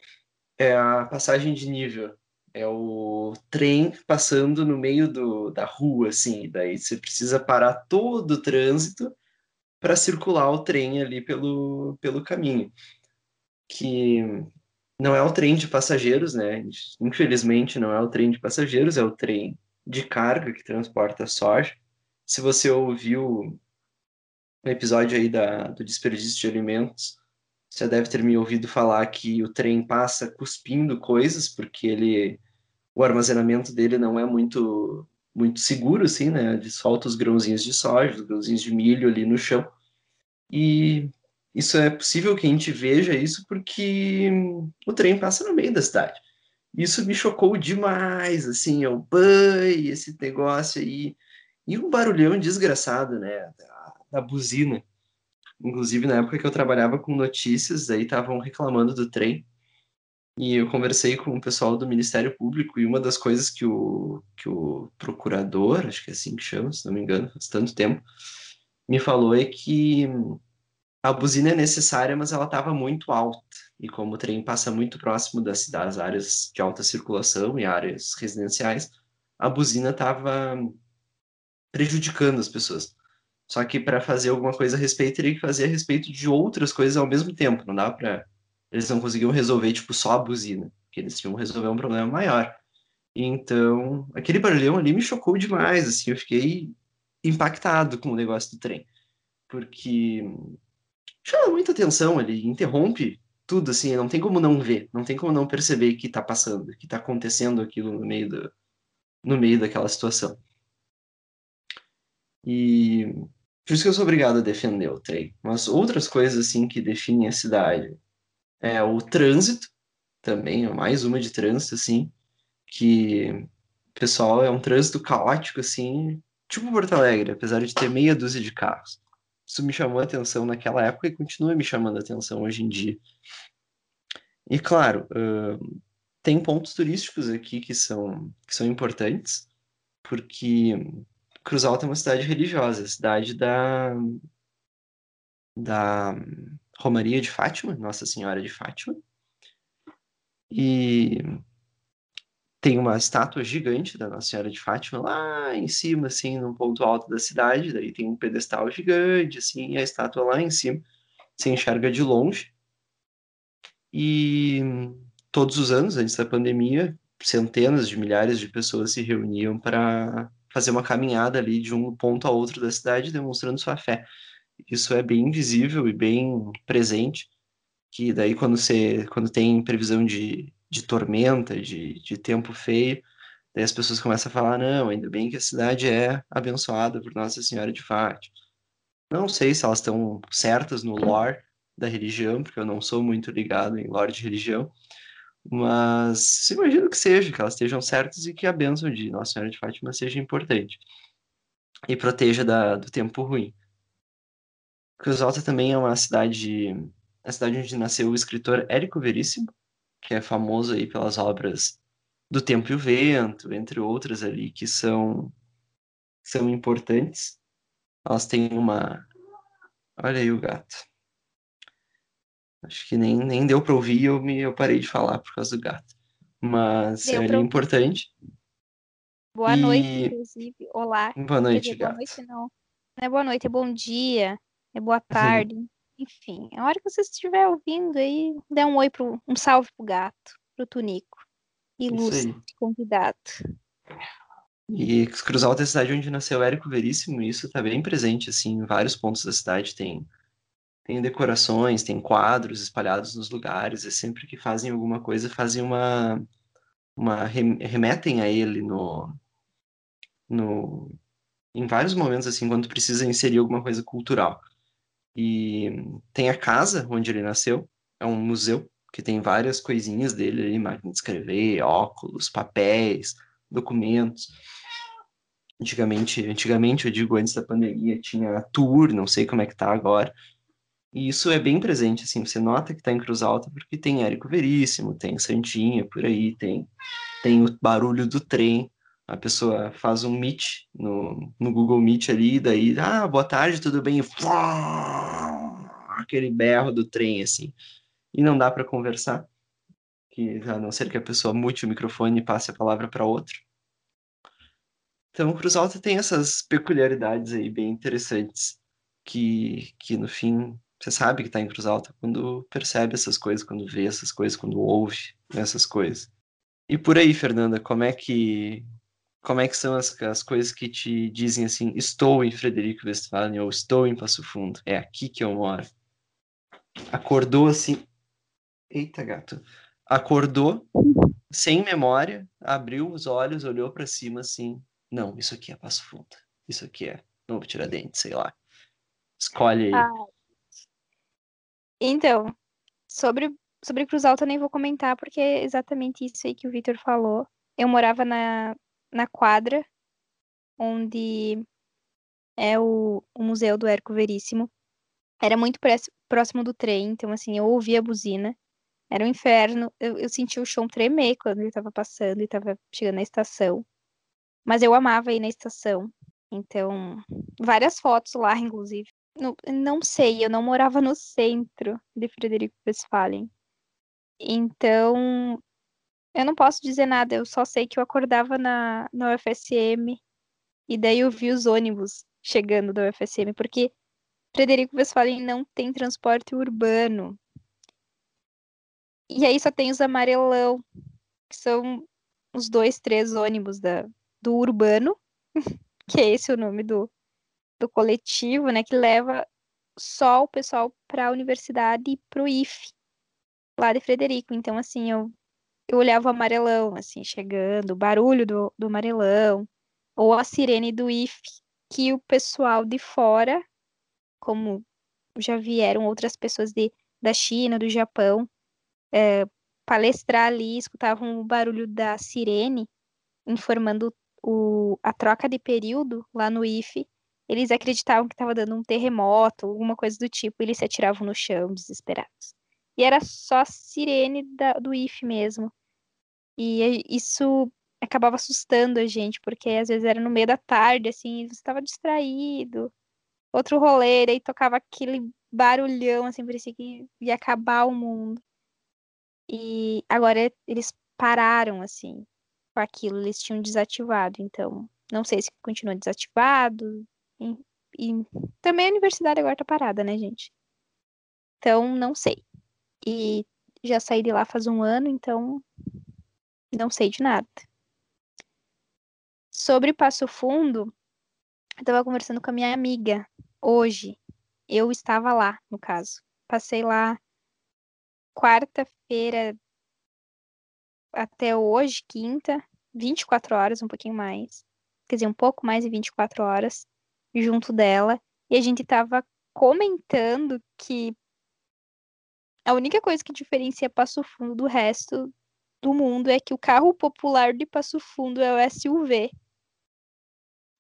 É a passagem de nível. É o trem passando no meio do, da rua, assim. Daí você precisa parar todo o trânsito para circular o trem ali pelo, pelo caminho. Que não é o trem de passageiros, né? Infelizmente, não é o trem de passageiros, é o trem de carga que transporta soja. Se você ouviu o episódio aí da, do desperdício de alimentos, você deve ter me ouvido falar que o trem passa cuspindo coisas, porque ele o armazenamento dele não é muito muito seguro, assim, né? Ele solta os grãozinhos de soja, os grãozinhos de milho ali no chão. E isso é possível que a gente veja isso porque o trem passa no meio da cidade. Isso me chocou demais, assim, o banho, esse negócio aí. E um barulhão desgraçado, né, da, buzina. Inclusive, na época que eu trabalhava com notícias, aí estavam reclamando do trem. E eu conversei com o pessoal do Ministério Público e uma das coisas que o, que o procurador, acho que é assim que chama, se não me engano, faz tanto tempo, me falou é que a buzina é necessária, mas ela estava muito alta. E como o trem passa muito próximo das, das áreas de alta circulação e áreas residenciais, a buzina estava prejudicando as pessoas. Só que para fazer alguma coisa a respeito, teria que fazer a respeito de outras coisas ao mesmo tempo. Não dá para. Eles não conseguiam resolver, tipo, só a buzina. Porque eles tinham que resolver um problema maior. Então, aquele barulhão ali me chocou demais. Assim, eu fiquei impactado com o negócio do trem. Porque chama muita atenção, ele interrompe tudo, assim, não tem como não ver, não tem como não perceber que está passando, que está acontecendo aquilo no meio, do, no meio daquela situação. E por isso que eu sou obrigado a defender o trem. Mas outras coisas, assim, que definem a cidade é o trânsito, também, é mais uma de trânsito, assim, que, pessoal, é um trânsito caótico, assim, tipo Porto Alegre, apesar de ter meia dúzia de carros isso me chamou a atenção naquela época e continua me chamando a atenção hoje em dia. E claro, uh, tem pontos turísticos aqui que são, que são importantes, porque Cruz Alta é uma cidade religiosa, cidade da, da Romaria de Fátima, Nossa Senhora de Fátima. E tem uma estátua gigante da Nossa Senhora de Fátima lá em cima, assim, num ponto alto da cidade. Daí tem um pedestal gigante, assim, e a estátua lá em cima. Se enxerga de longe. E todos os anos, antes da pandemia, centenas de milhares de pessoas se reuniam para fazer uma caminhada ali de um ponto a outro da cidade, demonstrando sua fé. Isso é bem visível e bem presente, que daí quando você quando tem previsão de de tormenta, de, de tempo feio, daí as pessoas começam a falar, não, ainda bem que a cidade é abençoada por Nossa Senhora de Fátima, Não sei se elas estão certas no lore da religião, porque eu não sou muito ligado em lore de religião, mas imagino que seja, que elas estejam certas e que a bênção de Nossa Senhora de Fátima seja importante e proteja da, do tempo ruim. Cruz Alta também é uma cidade, a cidade onde nasceu o escritor Érico Veríssimo, que é famoso aí pelas obras do Tempo e o Vento, entre outras ali que são são importantes. Elas têm uma Olha aí o gato. Acho que nem, nem deu para ouvir, eu me eu parei de falar por causa do gato. Mas deu é ali importante. Boa e... noite, inclusive. Olá. Boa noite, dizer, gato. Boa noite, não. Não é boa noite, é bom dia, é boa tarde. Enfim, a hora que você estiver ouvindo aí, dê um oi pro, um salve pro gato, pro Tunico. Ilustre convidado. E Cruz Alta é a cidade onde nasceu Érico Veríssimo, e isso está bem presente, assim, em vários pontos da cidade. Tem, tem decorações, tem quadros espalhados nos lugares, e sempre que fazem alguma coisa, fazem uma... uma remetem a ele no, no... em vários momentos, assim, quando precisa inserir alguma coisa cultural. E tem a casa onde ele nasceu, é um museu, que tem várias coisinhas dele ali, máquina de escrever, óculos, papéis, documentos. Antigamente, antigamente, eu digo antes da pandemia, tinha tour, não sei como é que tá agora. E isso é bem presente, assim, você nota que tá em Cruz Alta porque tem Érico Veríssimo, tem Santinha por aí, tem, tem o barulho do trem, a pessoa faz um meet no, no Google Meet ali, daí, ah, boa tarde, tudo bem? Aquele berro do trem, assim e não dá para conversar, que, a não ser que a pessoa mute o microfone e passe a palavra para outro. Então, Cruz Alta tem essas peculiaridades aí bem interessantes, que, que no fim você sabe que está em Cruz Alta quando percebe essas coisas, quando vê essas coisas, quando ouve essas coisas. E por aí, Fernanda, como é que como é que são as, as coisas que te dizem assim, estou em Frederico Westphalen ou estou em Passo Fundo, é aqui que eu moro. Acordou assim, Eita, gato. Acordou, sem memória, abriu os olhos, olhou para cima assim. Não, isso aqui é Passo Fundo. Isso aqui é Novo Tiradentes, sei lá. Escolhe aí. Ah. Então, sobre, sobre Cruz Alta eu nem vou comentar, porque é exatamente isso aí que o Victor falou. Eu morava na, na quadra, onde é o, o Museu do Erco Veríssimo. Era muito próximo do trem, então assim, eu ouvia a buzina. Era um inferno. Eu, eu senti o chão tremer quando ele tava passando e tava chegando na estação. Mas eu amava ir na estação. Então, várias fotos lá, inclusive. Não, não sei, eu não morava no centro de Frederico Westphalen. Então, eu não posso dizer nada, eu só sei que eu acordava na, na UFSM e daí eu vi os ônibus chegando da UFSM, porque Frederico Westphalen não tem transporte urbano. E aí só tem os amarelão, que são os dois, três ônibus da, do urbano, que é esse o nome do, do coletivo, né? Que leva só o pessoal para a universidade e para o IFE, lá de Frederico. Então, assim, eu, eu olhava o amarelão, assim, chegando, o barulho do, do amarelão, ou a sirene do IFE, que o pessoal de fora, como já vieram outras pessoas de, da China, do Japão, é, palestrar ali, escutavam o barulho da sirene, informando o, a troca de período lá no IFE, eles acreditavam que estava dando um terremoto, alguma coisa do tipo, e eles se atiravam no chão, desesperados. E era só a sirene da, do IFE mesmo. E isso acabava assustando a gente, porque às vezes era no meio da tarde, assim, você estava distraído. Outro rolê, aí tocava aquele barulhão, assim, parecia que ia acabar o mundo. E agora eles pararam, assim, com aquilo, eles tinham desativado. Então, não sei se continua desativado. E, e também a universidade agora tá parada, né, gente? Então, não sei. E já saí de lá faz um ano, então não sei de nada. Sobre Passo Fundo, eu tava conversando com a minha amiga hoje. Eu estava lá, no caso. Passei lá quarta-feira até hoje, quinta, 24 horas, um pouquinho mais. Quer dizer, um pouco mais de 24 horas junto dela. E a gente tava comentando que a única coisa que diferencia Passo Fundo do resto do mundo é que o carro popular de Passo Fundo é o SUV.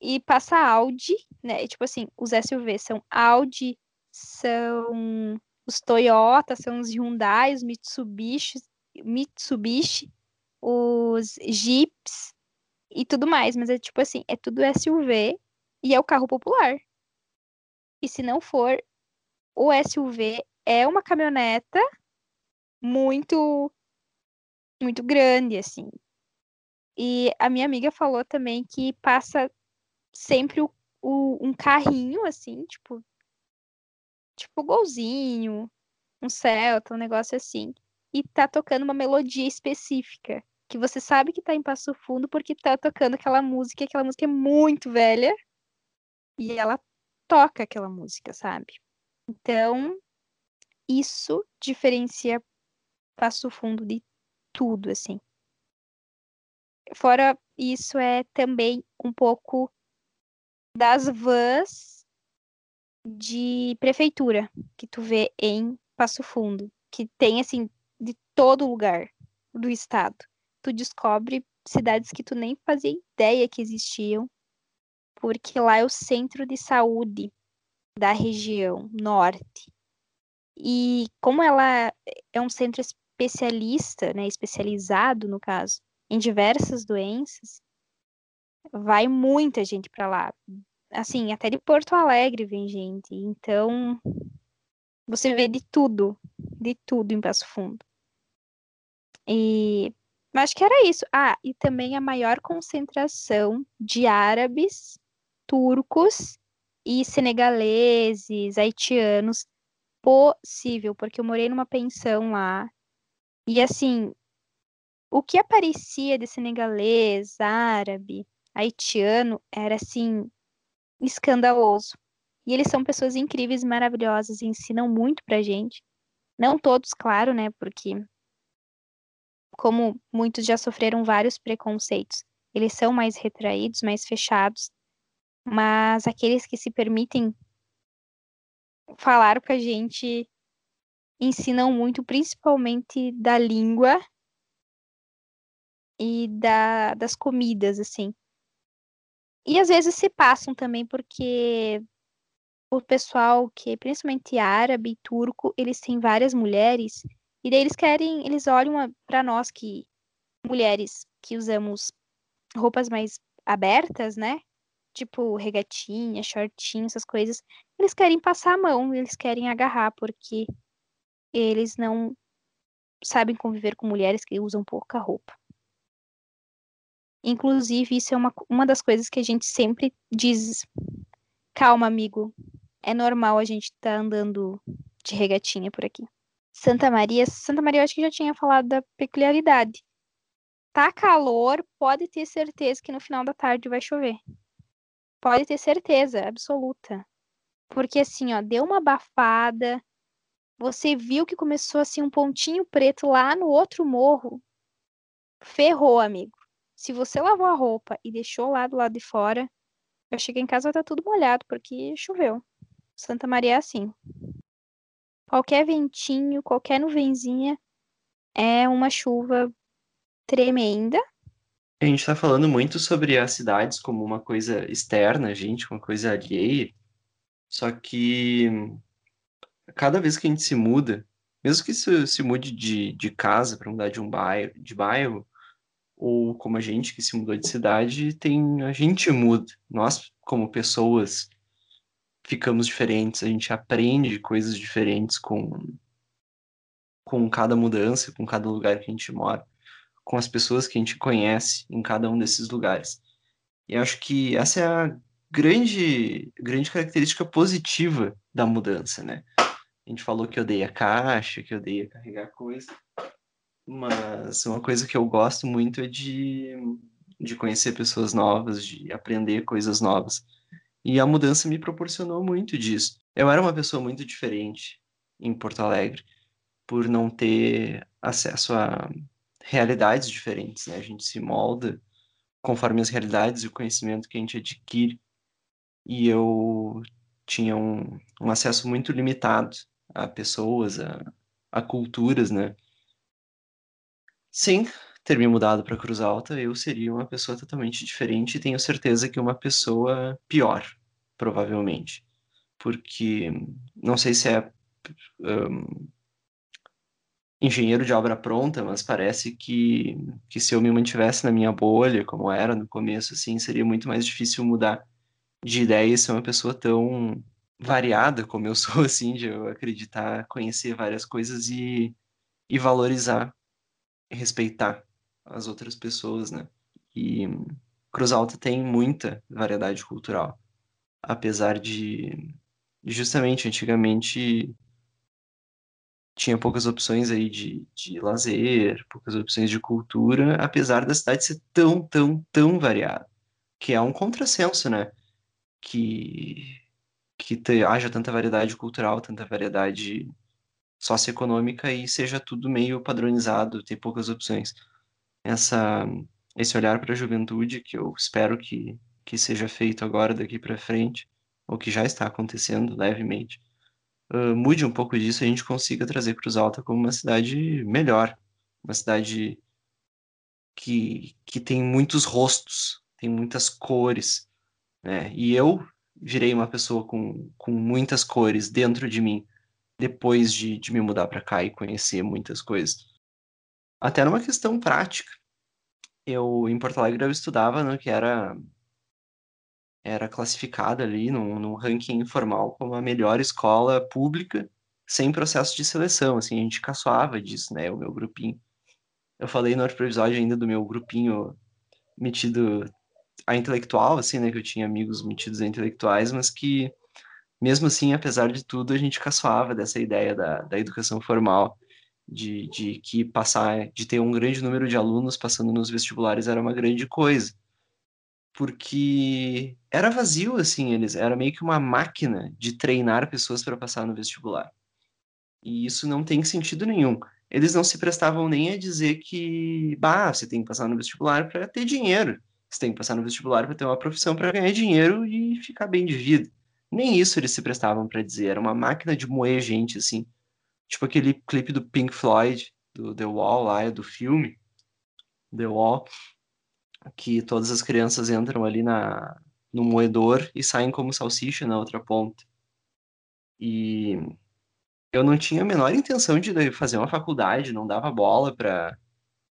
E passa Audi, né? Tipo assim, os SUVs são Audi, são os Toyota, são os Hyundai, os Mitsubishi, Mitsubishi, os Jeeps e tudo mais. Mas é tipo assim, é tudo SUV e é o carro popular. E se não for, o SUV é uma caminhoneta muito muito grande assim. E a minha amiga falou também que passa sempre o, o, um carrinho assim, tipo tipo golzinho, um Celta, um negócio assim, e tá tocando uma melodia específica, que você sabe que tá em Passo Fundo porque tá tocando aquela música, aquela música é muito velha, e ela toca aquela música, sabe? Então, isso diferencia Passo Fundo de tudo, assim. Fora isso, é também um pouco das vans de prefeitura que tu vê em Passo Fundo, que tem, assim, de todo lugar do estado. Tu descobre cidades que tu nem fazia ideia que existiam, porque lá é o centro de saúde da região norte. E como ela é um centro especialista, né, especializado no caso, em diversas doenças, vai muita gente para lá. Assim, até de Porto Alegre vem gente. Então, você vê de tudo, de tudo em Passo Fundo. E acho que era isso. Ah, e também a maior concentração de árabes, turcos e senegaleses, haitianos possível, porque eu morei numa pensão lá. E assim, o que aparecia de senegalês, árabe, haitiano era assim escandaloso. E eles são pessoas incríveis, maravilhosas, e ensinam muito pra gente. Não todos, claro, né? Porque como muitos já sofreram vários preconceitos, eles são mais retraídos, mais fechados, mas aqueles que se permitem falar com a gente ensinam muito, principalmente da língua e da, das comidas, assim. E às vezes se passam também, porque o pessoal que, principalmente árabe e turco, eles têm várias mulheres, e daí eles querem, eles olham para nós que, mulheres que usamos roupas mais abertas, né? Tipo regatinha, shortinho, essas coisas. Eles querem passar a mão, eles querem agarrar, porque eles não sabem conviver com mulheres que usam pouca roupa. Inclusive, isso é uma, uma das coisas que a gente sempre diz. Calma, amigo. É normal a gente estar tá andando de regatinha por aqui. Santa Maria, Santa Maria eu acho que já tinha falado da peculiaridade. Tá calor, pode ter certeza que no final da tarde vai chover. Pode ter certeza, absoluta. Porque assim, ó, deu uma abafada. Você viu que começou assim um pontinho preto lá no outro morro. Ferrou, amigo. Se você lavou a roupa e deixou lá do lado de fora, eu cheguei em casa tá tudo molhado porque choveu. Santa Maria é assim. Qualquer ventinho, qualquer nuvenzinha é uma chuva tremenda. A gente está falando muito sobre as cidades como uma coisa externa, gente, uma coisa alheia. Só que cada vez que a gente se muda, mesmo que se, se mude de, de casa para mudar de um bairro, de bairro, ou como a gente que se mudou de cidade, tem a gente muda. Nós, como pessoas, ficamos diferentes, a gente aprende coisas diferentes com com cada mudança, com cada lugar que a gente mora, com as pessoas que a gente conhece em cada um desses lugares. E acho que essa é a grande grande característica positiva da mudança, né? A gente falou que odeia caixa, que odeia carregar coisa, mas uma coisa que eu gosto muito é de, de conhecer pessoas novas, de aprender coisas novas. E a mudança me proporcionou muito disso. Eu era uma pessoa muito diferente em Porto Alegre, por não ter acesso a realidades diferentes, né? A gente se molda conforme as realidades e o conhecimento que a gente adquire. E eu tinha um, um acesso muito limitado a pessoas, a, a culturas, né? Sim, ter me mudado para Cruz Alta, eu seria uma pessoa totalmente diferente e tenho certeza que uma pessoa pior, provavelmente. Porque não sei se é um, engenheiro de obra pronta, mas parece que, que se eu me mantivesse na minha bolha, como era no começo, assim, seria muito mais difícil mudar de ideia e ser uma pessoa tão variada como eu sou, assim, de eu acreditar, conhecer várias coisas e, e valorizar, respeitar as outras pessoas, né? E Cruz Alta tem muita variedade cultural, apesar de justamente antigamente tinha poucas opções aí de, de lazer, poucas opções de cultura, apesar da cidade ser tão, tão, tão variada, que é um contrassenso, né? Que, que te, haja tanta variedade cultural, tanta variedade socioeconômica e seja tudo meio padronizado, tem poucas opções essa, esse olhar para a juventude, que eu espero que, que seja feito agora, daqui para frente, ou que já está acontecendo levemente, mude um pouco disso e a gente consiga trazer Cruz Alta como uma cidade melhor, uma cidade que, que tem muitos rostos, tem muitas cores, né? E eu virei uma pessoa com, com muitas cores dentro de mim, depois de, de me mudar para cá e conhecer muitas coisas. Até numa questão prática. Eu, em Porto Alegre, eu estudava no que era era classificada ali num, num ranking informal como a melhor escola pública sem processo de seleção, assim, a gente caçoava disso, né, o meu grupinho. Eu falei no outro episódio ainda do meu grupinho metido a intelectual, assim, né, que eu tinha amigos metidos a intelectuais, mas que, mesmo assim, apesar de tudo, a gente caçoava dessa ideia da, da educação formal de, de que passar, de ter um grande número de alunos passando nos vestibulares era uma grande coisa. Porque era vazio, assim, eles, era meio que uma máquina de treinar pessoas para passar no vestibular. E isso não tem sentido nenhum. Eles não se prestavam nem a dizer que, bah, você tem que passar no vestibular para ter dinheiro. Você tem que passar no vestibular para ter uma profissão para ganhar dinheiro e ficar bem de vida. Nem isso eles se prestavam para dizer. Era uma máquina de moer gente, assim. Tipo aquele clipe do Pink Floyd, do The Wall lá, do filme The Wall, que todas as crianças entram ali na, no moedor e saem como salsicha na outra ponta. E eu não tinha a menor intenção de fazer uma faculdade, não dava bola para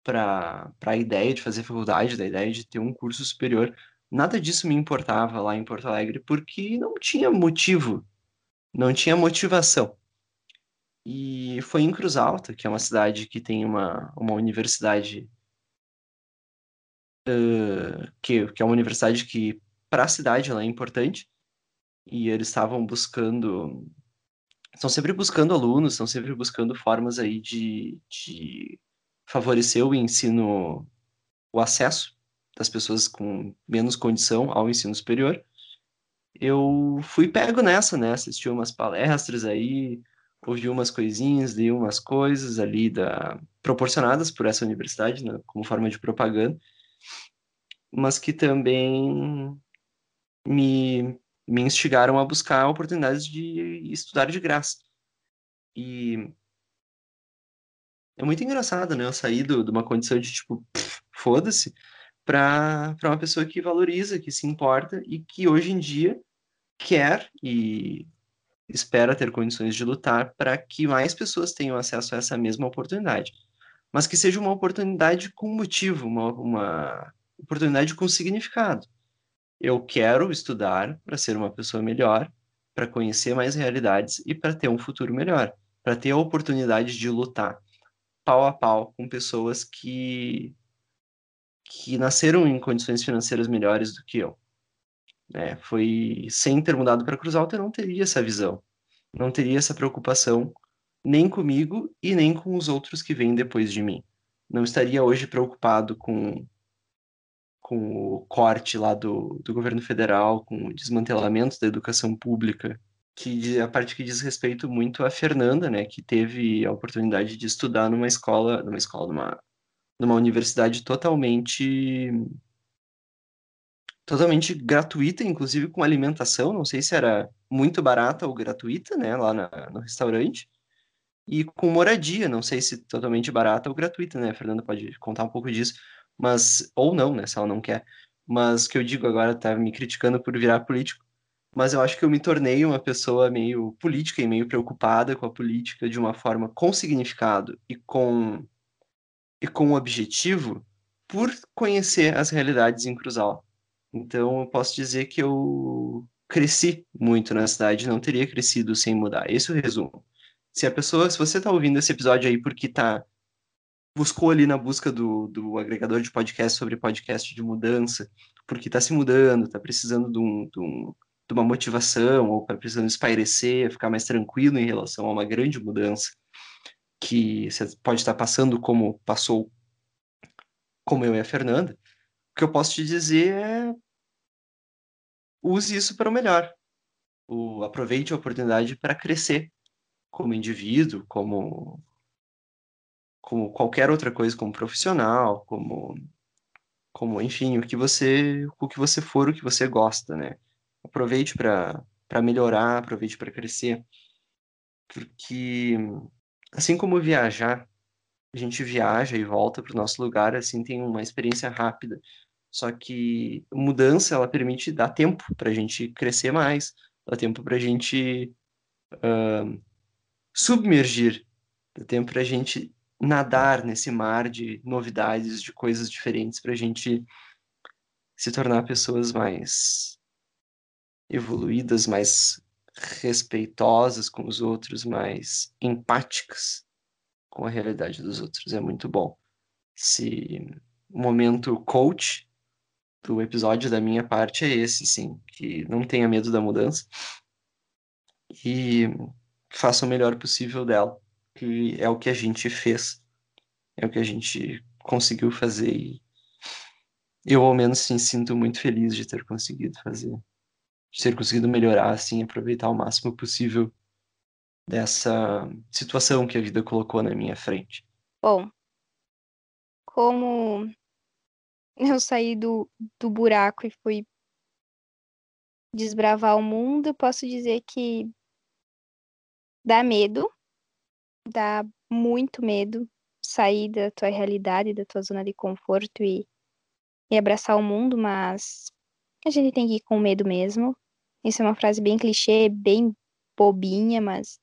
para a ideia de fazer faculdade, da ideia de ter um curso superior. Nada disso me importava lá em Porto Alegre, porque não tinha motivo, não tinha motivação. E foi em Cruz Alta, que é uma cidade que tem uma, uma universidade uh, que, que é uma universidade que para a cidade ela é importante e eles estavam buscando estão sempre buscando alunos, estão sempre buscando formas aí de, de favorecer o ensino, o acesso das pessoas com menos condição ao ensino superior. Eu fui pego nessa, né? Assisti umas palestras aí, ouvi umas coisinhas, li umas coisas ali da, proporcionadas por essa universidade, né, como forma de propaganda, mas que também me, me instigaram a buscar oportunidades de estudar de graça. E é muito engraçado, né? Eu saí do, de uma condição de tipo, foda-se, para uma pessoa que valoriza, que se importa e que hoje em dia quer e espera ter condições de lutar para que mais pessoas tenham acesso a essa mesma oportunidade. Mas que seja uma oportunidade com motivo, uma, uma oportunidade com significado. Eu quero estudar para ser uma pessoa melhor, para conhecer mais realidades e para ter um futuro melhor, para ter a oportunidade de lutar pau a pau com pessoas que que nasceram em condições financeiras melhores do que eu. É, foi sem ter mudado para Cruz Alta, eu não teria essa visão, não teria essa preocupação nem comigo e nem com os outros que vêm depois de mim. Não estaria hoje preocupado com, com o corte lá do, do governo federal, com o desmantelamento da educação pública, que a parte que diz respeito muito a Fernanda, né, que teve a oportunidade de estudar numa escola, numa escola, numa, numa universidade totalmente totalmente gratuita, inclusive com alimentação. Não sei se era muito barata ou gratuita, né, lá na, no restaurante. E com moradia, não sei se totalmente barata ou gratuita, né? Fernanda pode contar um pouco disso, mas ou não, né, se ela não quer. Mas que eu digo agora tá me criticando por virar político, mas eu acho que eu me tornei uma pessoa meio política e meio preocupada com a política de uma forma com significado e com e com objetivo por conhecer as realidades em Cruzal. Então, eu posso dizer que eu cresci muito na cidade, não teria crescido sem mudar. Esse é o resumo. Se a pessoa, se você está ouvindo esse episódio aí porque tá buscou ali na busca do, do agregador de podcast sobre podcast de mudança, porque está se mudando, está precisando de, um, de, um, de uma motivação, ou está precisando espairecer, ficar mais tranquilo em relação a uma grande mudança que você pode estar passando como passou como eu e a Fernanda, o que eu posso te dizer é use isso para o melhor. O, aproveite a oportunidade para crescer como indivíduo, como como qualquer outra coisa, como profissional, como como enfim, o que você o que você for, o que você gosta, né? Aproveite para melhorar, aproveite para crescer. Porque assim como viajar, a gente viaja e volta para o nosso lugar, assim, tem uma experiência rápida. Só que mudança, ela permite dar tempo para a gente crescer mais, dá tempo para a gente uh, submergir, dá tempo para a gente nadar nesse mar de novidades, de coisas diferentes, para a gente se tornar pessoas mais evoluídas, mais respeitosas com os outros, mais empáticas com a realidade dos outros. É muito bom. Se o momento coach do episódio da minha parte é esse, sim, que não tenha medo da mudança e faça o melhor possível dela, que é o que a gente fez, é o que a gente conseguiu fazer e eu ao menos sim sinto muito feliz de ter conseguido fazer, de ter conseguido melhorar, assim, aproveitar o máximo possível dessa situação que a vida colocou na minha frente? Bom, como eu saí do, do buraco e fui desbravar o mundo, posso dizer que dá medo, dá muito medo sair da tua realidade, da tua zona de conforto e, e abraçar o mundo, mas a gente tem que ir com medo mesmo. Isso é uma frase bem clichê, bem bobinha, mas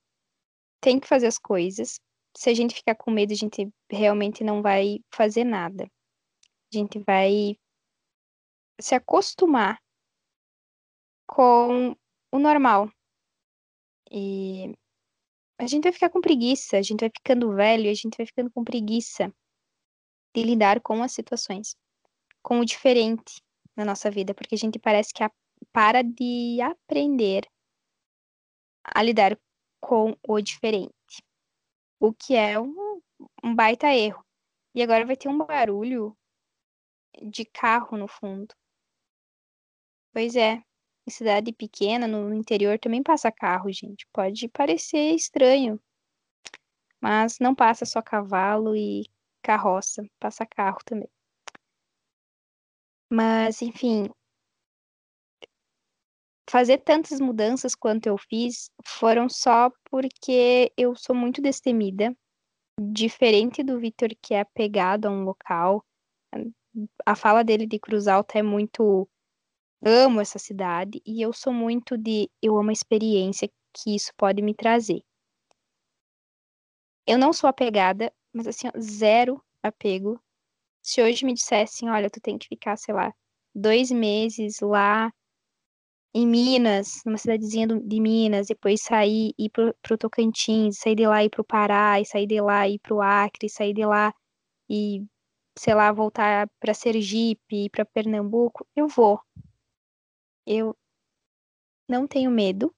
tem que fazer as coisas. Se a gente ficar com medo, a gente realmente não vai fazer nada. A gente vai se acostumar com o normal. E a gente vai ficar com preguiça, a gente vai ficando velho, a gente vai ficando com preguiça de lidar com as situações, com o diferente na nossa vida, porque a gente parece que para de aprender a lidar com o diferente. O que é um, um baita erro. E agora vai ter um barulho de carro no fundo. Pois é, cidade pequena, no interior, também passa carro, gente. Pode parecer estranho, mas não passa só cavalo e carroça, passa carro também. Mas, enfim, fazer tantas mudanças quanto eu fiz foram só porque eu sou muito destemida, diferente do Victor que é apegado a um local. A fala dele de Cruz Alta é muito amo essa cidade e eu sou muito de eu amo a experiência que isso pode me trazer. Eu não sou apegada, mas assim, zero apego. Se hoje me dissessem, olha, tu tem que ficar, sei lá, dois meses lá em Minas, numa cidadezinha de Minas, depois sair ir pro, pro Tocantins, sair de lá e ir pro Pará, e sair de lá e ir pro Acre, sair de lá e, sei lá, voltar para Sergipe, para Pernambuco, eu vou. Eu não tenho medo.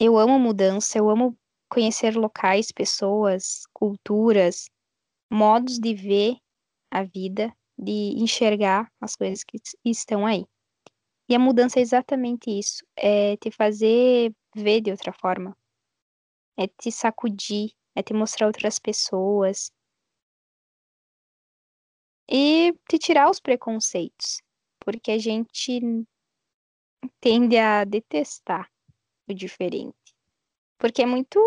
Eu amo mudança, eu amo conhecer locais, pessoas, culturas, modos de ver a vida de enxergar as coisas que estão aí. E a mudança é exatamente isso, é te fazer ver de outra forma, é te sacudir, é te mostrar outras pessoas. E te tirar os preconceitos, porque a gente tende a detestar o diferente. Porque é muito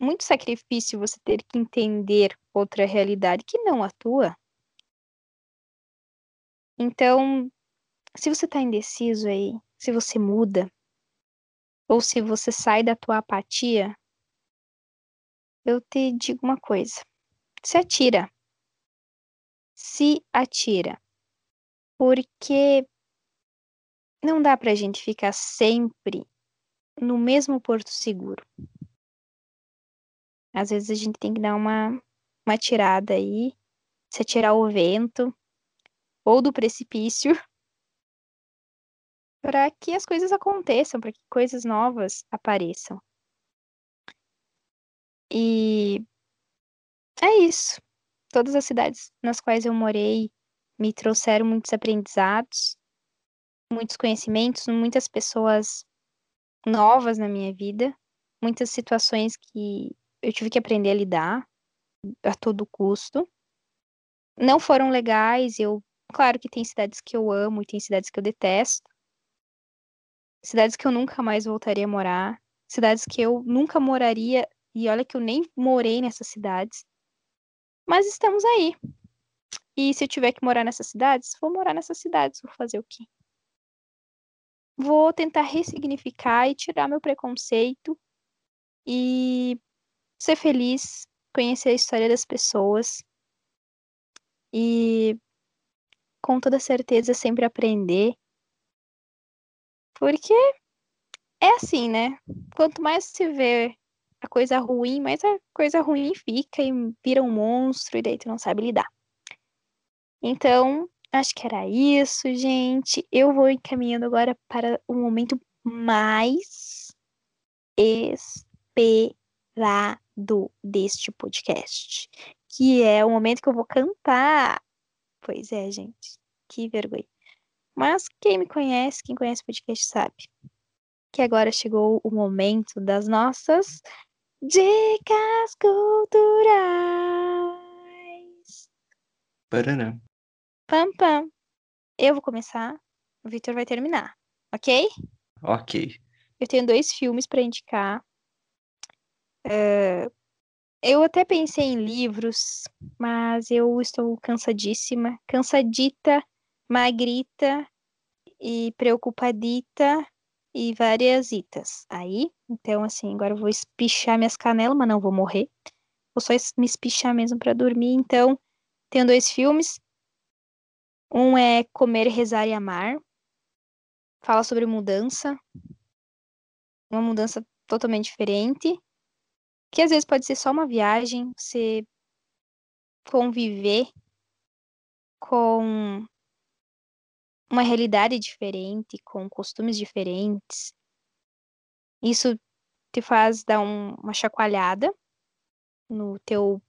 muito sacrifício você ter que entender outra realidade que não atua. Então, se você tá indeciso aí, se você muda, ou se você sai da tua apatia, eu te digo uma coisa. Se atira. Se atira. Porque não dá pra gente ficar sempre no mesmo porto seguro. Às vezes a gente tem que dar uma, uma tirada aí, se atirar o vento ou do precipício para que as coisas aconteçam, para que coisas novas apareçam. E é isso. Todas as cidades nas quais eu morei me trouxeram muitos aprendizados, muitos conhecimentos, muitas pessoas novas na minha vida, muitas situações que eu tive que aprender a lidar a todo custo. Não foram legais, eu, claro que tem cidades que eu amo e tem cidades que eu detesto. Cidades que eu nunca mais voltaria a morar, cidades que eu nunca moraria e olha que eu nem morei nessas cidades. Mas estamos aí. E se eu tiver que morar nessas cidades, vou morar nessas cidades, vou fazer o quê? Vou tentar ressignificar e tirar meu preconceito e ser feliz, conhecer a história das pessoas e com toda certeza sempre aprender. Porque é assim, né? Quanto mais se vê a coisa ruim, mais a coisa ruim fica e vira um monstro e daí tu não sabe lidar. Então, acho que era isso, gente. Eu vou encaminhando agora para o momento mais esperado deste podcast, que é o momento que eu vou cantar. Pois é, gente, que vergonha. Mas quem me conhece, quem conhece o podcast sabe que agora chegou o momento das nossas dicas culturais. Paraná. Pam, pam. Eu vou começar, o Victor vai terminar, ok? Ok. Eu tenho dois filmes para indicar. Uh, eu até pensei em livros, mas eu estou cansadíssima, cansadita, magrita e preocupadita e várias itas. Aí, então assim, agora eu vou espichar minhas canelas, mas não vou morrer. Vou só me espichar mesmo para dormir. Então, tenho dois filmes. Um é Comer, Rezar e Amar. Fala sobre mudança. Uma mudança totalmente diferente. Que às vezes pode ser só uma viagem, você conviver com uma realidade diferente, com costumes diferentes. Isso te faz dar um, uma chacoalhada no teu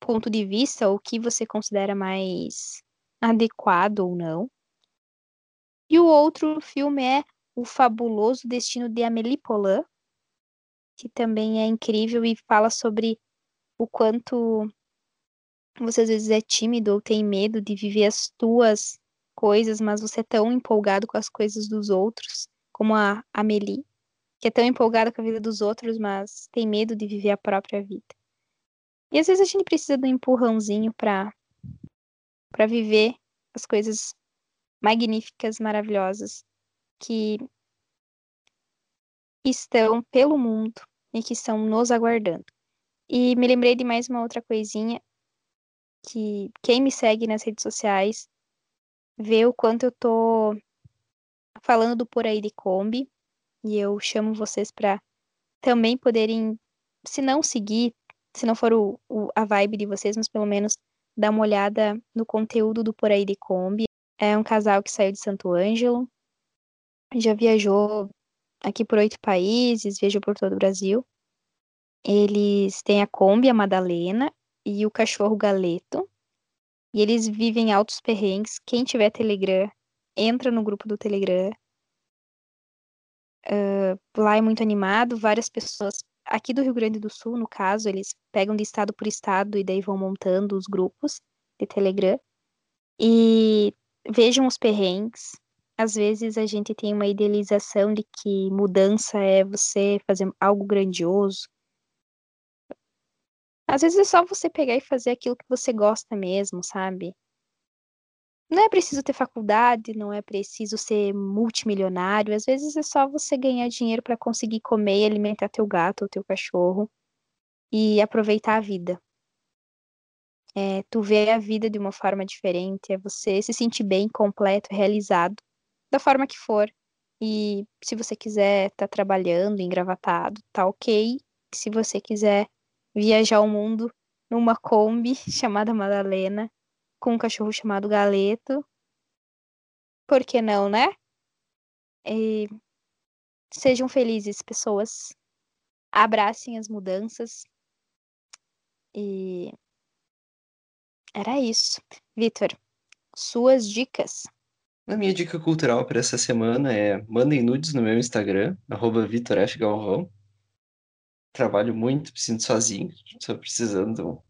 ponto de vista, o que você considera mais adequado ou não. E o outro filme é O Fabuloso Destino de Amélie Poulain, que também é incrível e fala sobre o quanto você às vezes é tímido ou tem medo de viver as tuas coisas, mas você é tão empolgado com as coisas dos outros, como a Amélie, que é tão empolgada com a vida dos outros, mas tem medo de viver a própria vida. E às vezes a gente precisa de um empurrãozinho para para viver as coisas magníficas, maravilhosas que estão pelo mundo e que estão nos aguardando. E me lembrei de mais uma outra coisinha que quem me segue nas redes sociais vê o quanto eu tô falando do Por Aí de Kombi. E eu chamo vocês para também poderem, se não seguir, se não for o, o, a vibe de vocês, mas pelo menos dar uma olhada no conteúdo do Por Aí de Kombi. É um casal que saiu de Santo Ângelo, já viajou aqui por oito países, viajou por todo o Brasil. Eles têm a Kombi, a Madalena, e o cachorro Galeto. E eles vivem altos perrengues. Quem tiver Telegram, entra no grupo do Telegram. Uh, lá é muito animado, várias pessoas. Aqui do Rio Grande do Sul, no caso, eles pegam de estado por estado e daí vão montando os grupos. de Telegram. E vejam os perrengues. Às vezes a gente tem uma idealização de que mudança é você fazer algo grandioso. Às vezes é só você pegar e fazer aquilo que você gosta mesmo, sabe? Não é preciso ter faculdade, não é preciso ser multimilionário. Às vezes é só você ganhar dinheiro para conseguir comer e alimentar teu gato ou teu cachorro e aproveitar a vida. É, tu vê a vida de uma forma diferente, é você se sentir bem, completo, realizado, da forma que for. E se você quiser estar tá trabalhando, engravatado, tá ok. Se você quiser viajar o mundo numa Kombi chamada Madalena, com um cachorro chamado Galeto, por que não, né? E sejam felizes, pessoas. Abracem as mudanças. E era isso. Vitor, suas dicas. A minha dica cultural para essa semana é mandem nudes no meu Instagram, vitorfgalvão. Trabalho muito, me sinto sozinho, estou precisando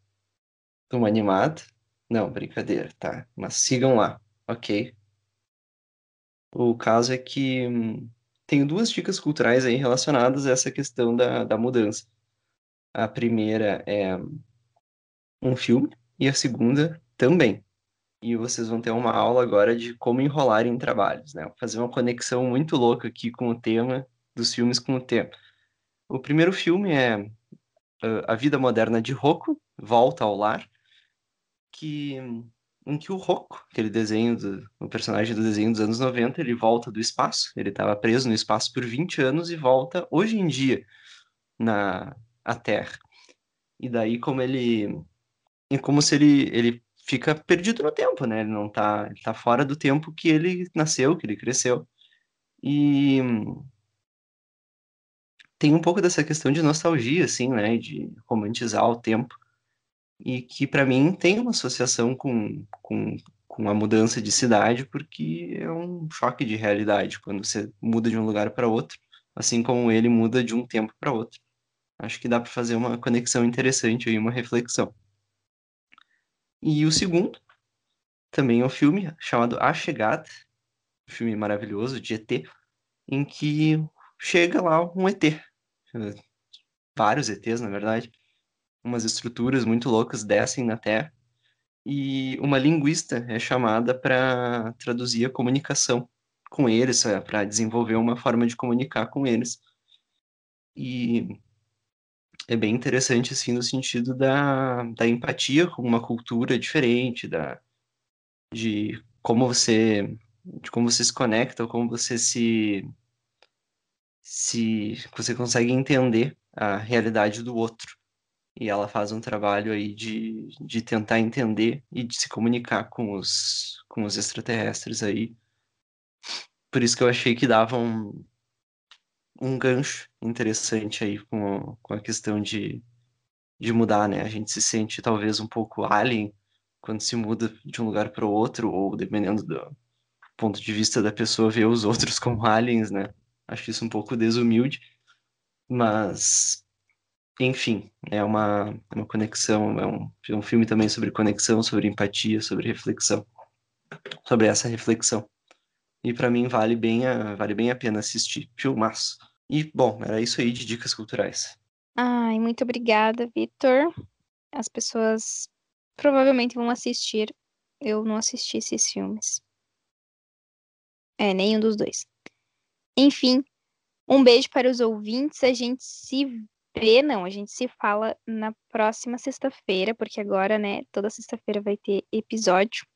de uma animada. Não, brincadeira, tá? Mas sigam lá, ok? O caso é que hum, tenho duas dicas culturais aí relacionadas a essa questão da, da mudança. A primeira é um filme e a segunda também. E vocês vão ter uma aula agora de como enrolar em trabalhos, né? Vou fazer uma conexão muito louca aqui com o tema dos filmes com o tema. O primeiro filme é uh, A Vida Moderna de Rocco, Volta ao Lar, que em que o Rocco, aquele desenho do o personagem do desenho dos anos 90, ele volta do espaço, ele estava preso no espaço por 20 anos e volta hoje em dia na a Terra. E daí como ele é como se ele, ele fica perdido no tempo, né? Ele não tá, ele tá fora do tempo que ele nasceu, que ele cresceu. E tem um pouco dessa questão de nostalgia, assim, né? De romantizar o tempo. E que para mim tem uma associação com, com, com a mudança de cidade, porque é um choque de realidade quando você muda de um lugar para outro, assim como ele muda de um tempo para outro. Acho que dá para fazer uma conexão interessante aí, uma reflexão. E o segundo também é um filme chamado A Chegada, um filme maravilhoso de ET, em que chega lá um ET, vários ETs, na verdade, umas estruturas muito loucas descem na Terra e uma linguista é chamada para traduzir a comunicação com eles, para desenvolver uma forma de comunicar com eles. E é bem interessante, assim, no sentido da, da empatia com uma cultura diferente, da, de como você de como você se conecta, ou como você se se você consegue entender a realidade do outro. E ela faz um trabalho aí de, de tentar entender e de se comunicar com os, com os extraterrestres aí. Por isso que eu achei que dava um, um gancho interessante aí com, com a questão de, de mudar, né? A gente se sente talvez um pouco alien quando se muda de um lugar para o outro, ou dependendo do ponto de vista da pessoa, ver os outros como aliens, né? Acho isso um pouco desumilde, mas enfim, é uma, uma conexão, é um, é um filme também sobre conexão, sobre empatia, sobre reflexão, sobre essa reflexão. E para mim vale bem, a, vale bem a pena assistir. Filmaço. E, bom, era isso aí de dicas culturais. Ai, muito obrigada, Vitor. As pessoas provavelmente vão assistir. Eu não assisti esses filmes. É, nenhum dos dois. Enfim, um beijo para os ouvintes. A gente se vê, não, a gente se fala na próxima sexta-feira, porque agora, né, toda sexta-feira vai ter episódio.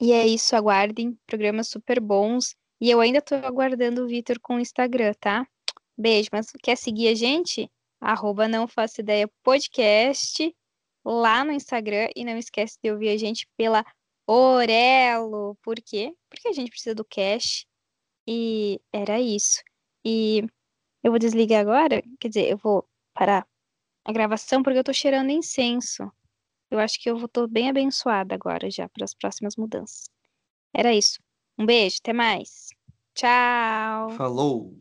E é isso, aguardem programas super bons. E eu ainda tô aguardando o Vitor com o Instagram, tá? Beijo, mas quer seguir a gente? Arroba não faço ideia podcast lá no Instagram e não esquece de ouvir a gente pela Orelo. Por quê? Porque a gente precisa do cash e era isso. E eu vou desligar agora, quer dizer, eu vou parar a gravação porque eu tô cheirando incenso. Eu acho que eu tô bem abençoada agora já para as próximas mudanças. Era isso. Um beijo, até mais. Tchau. Falou.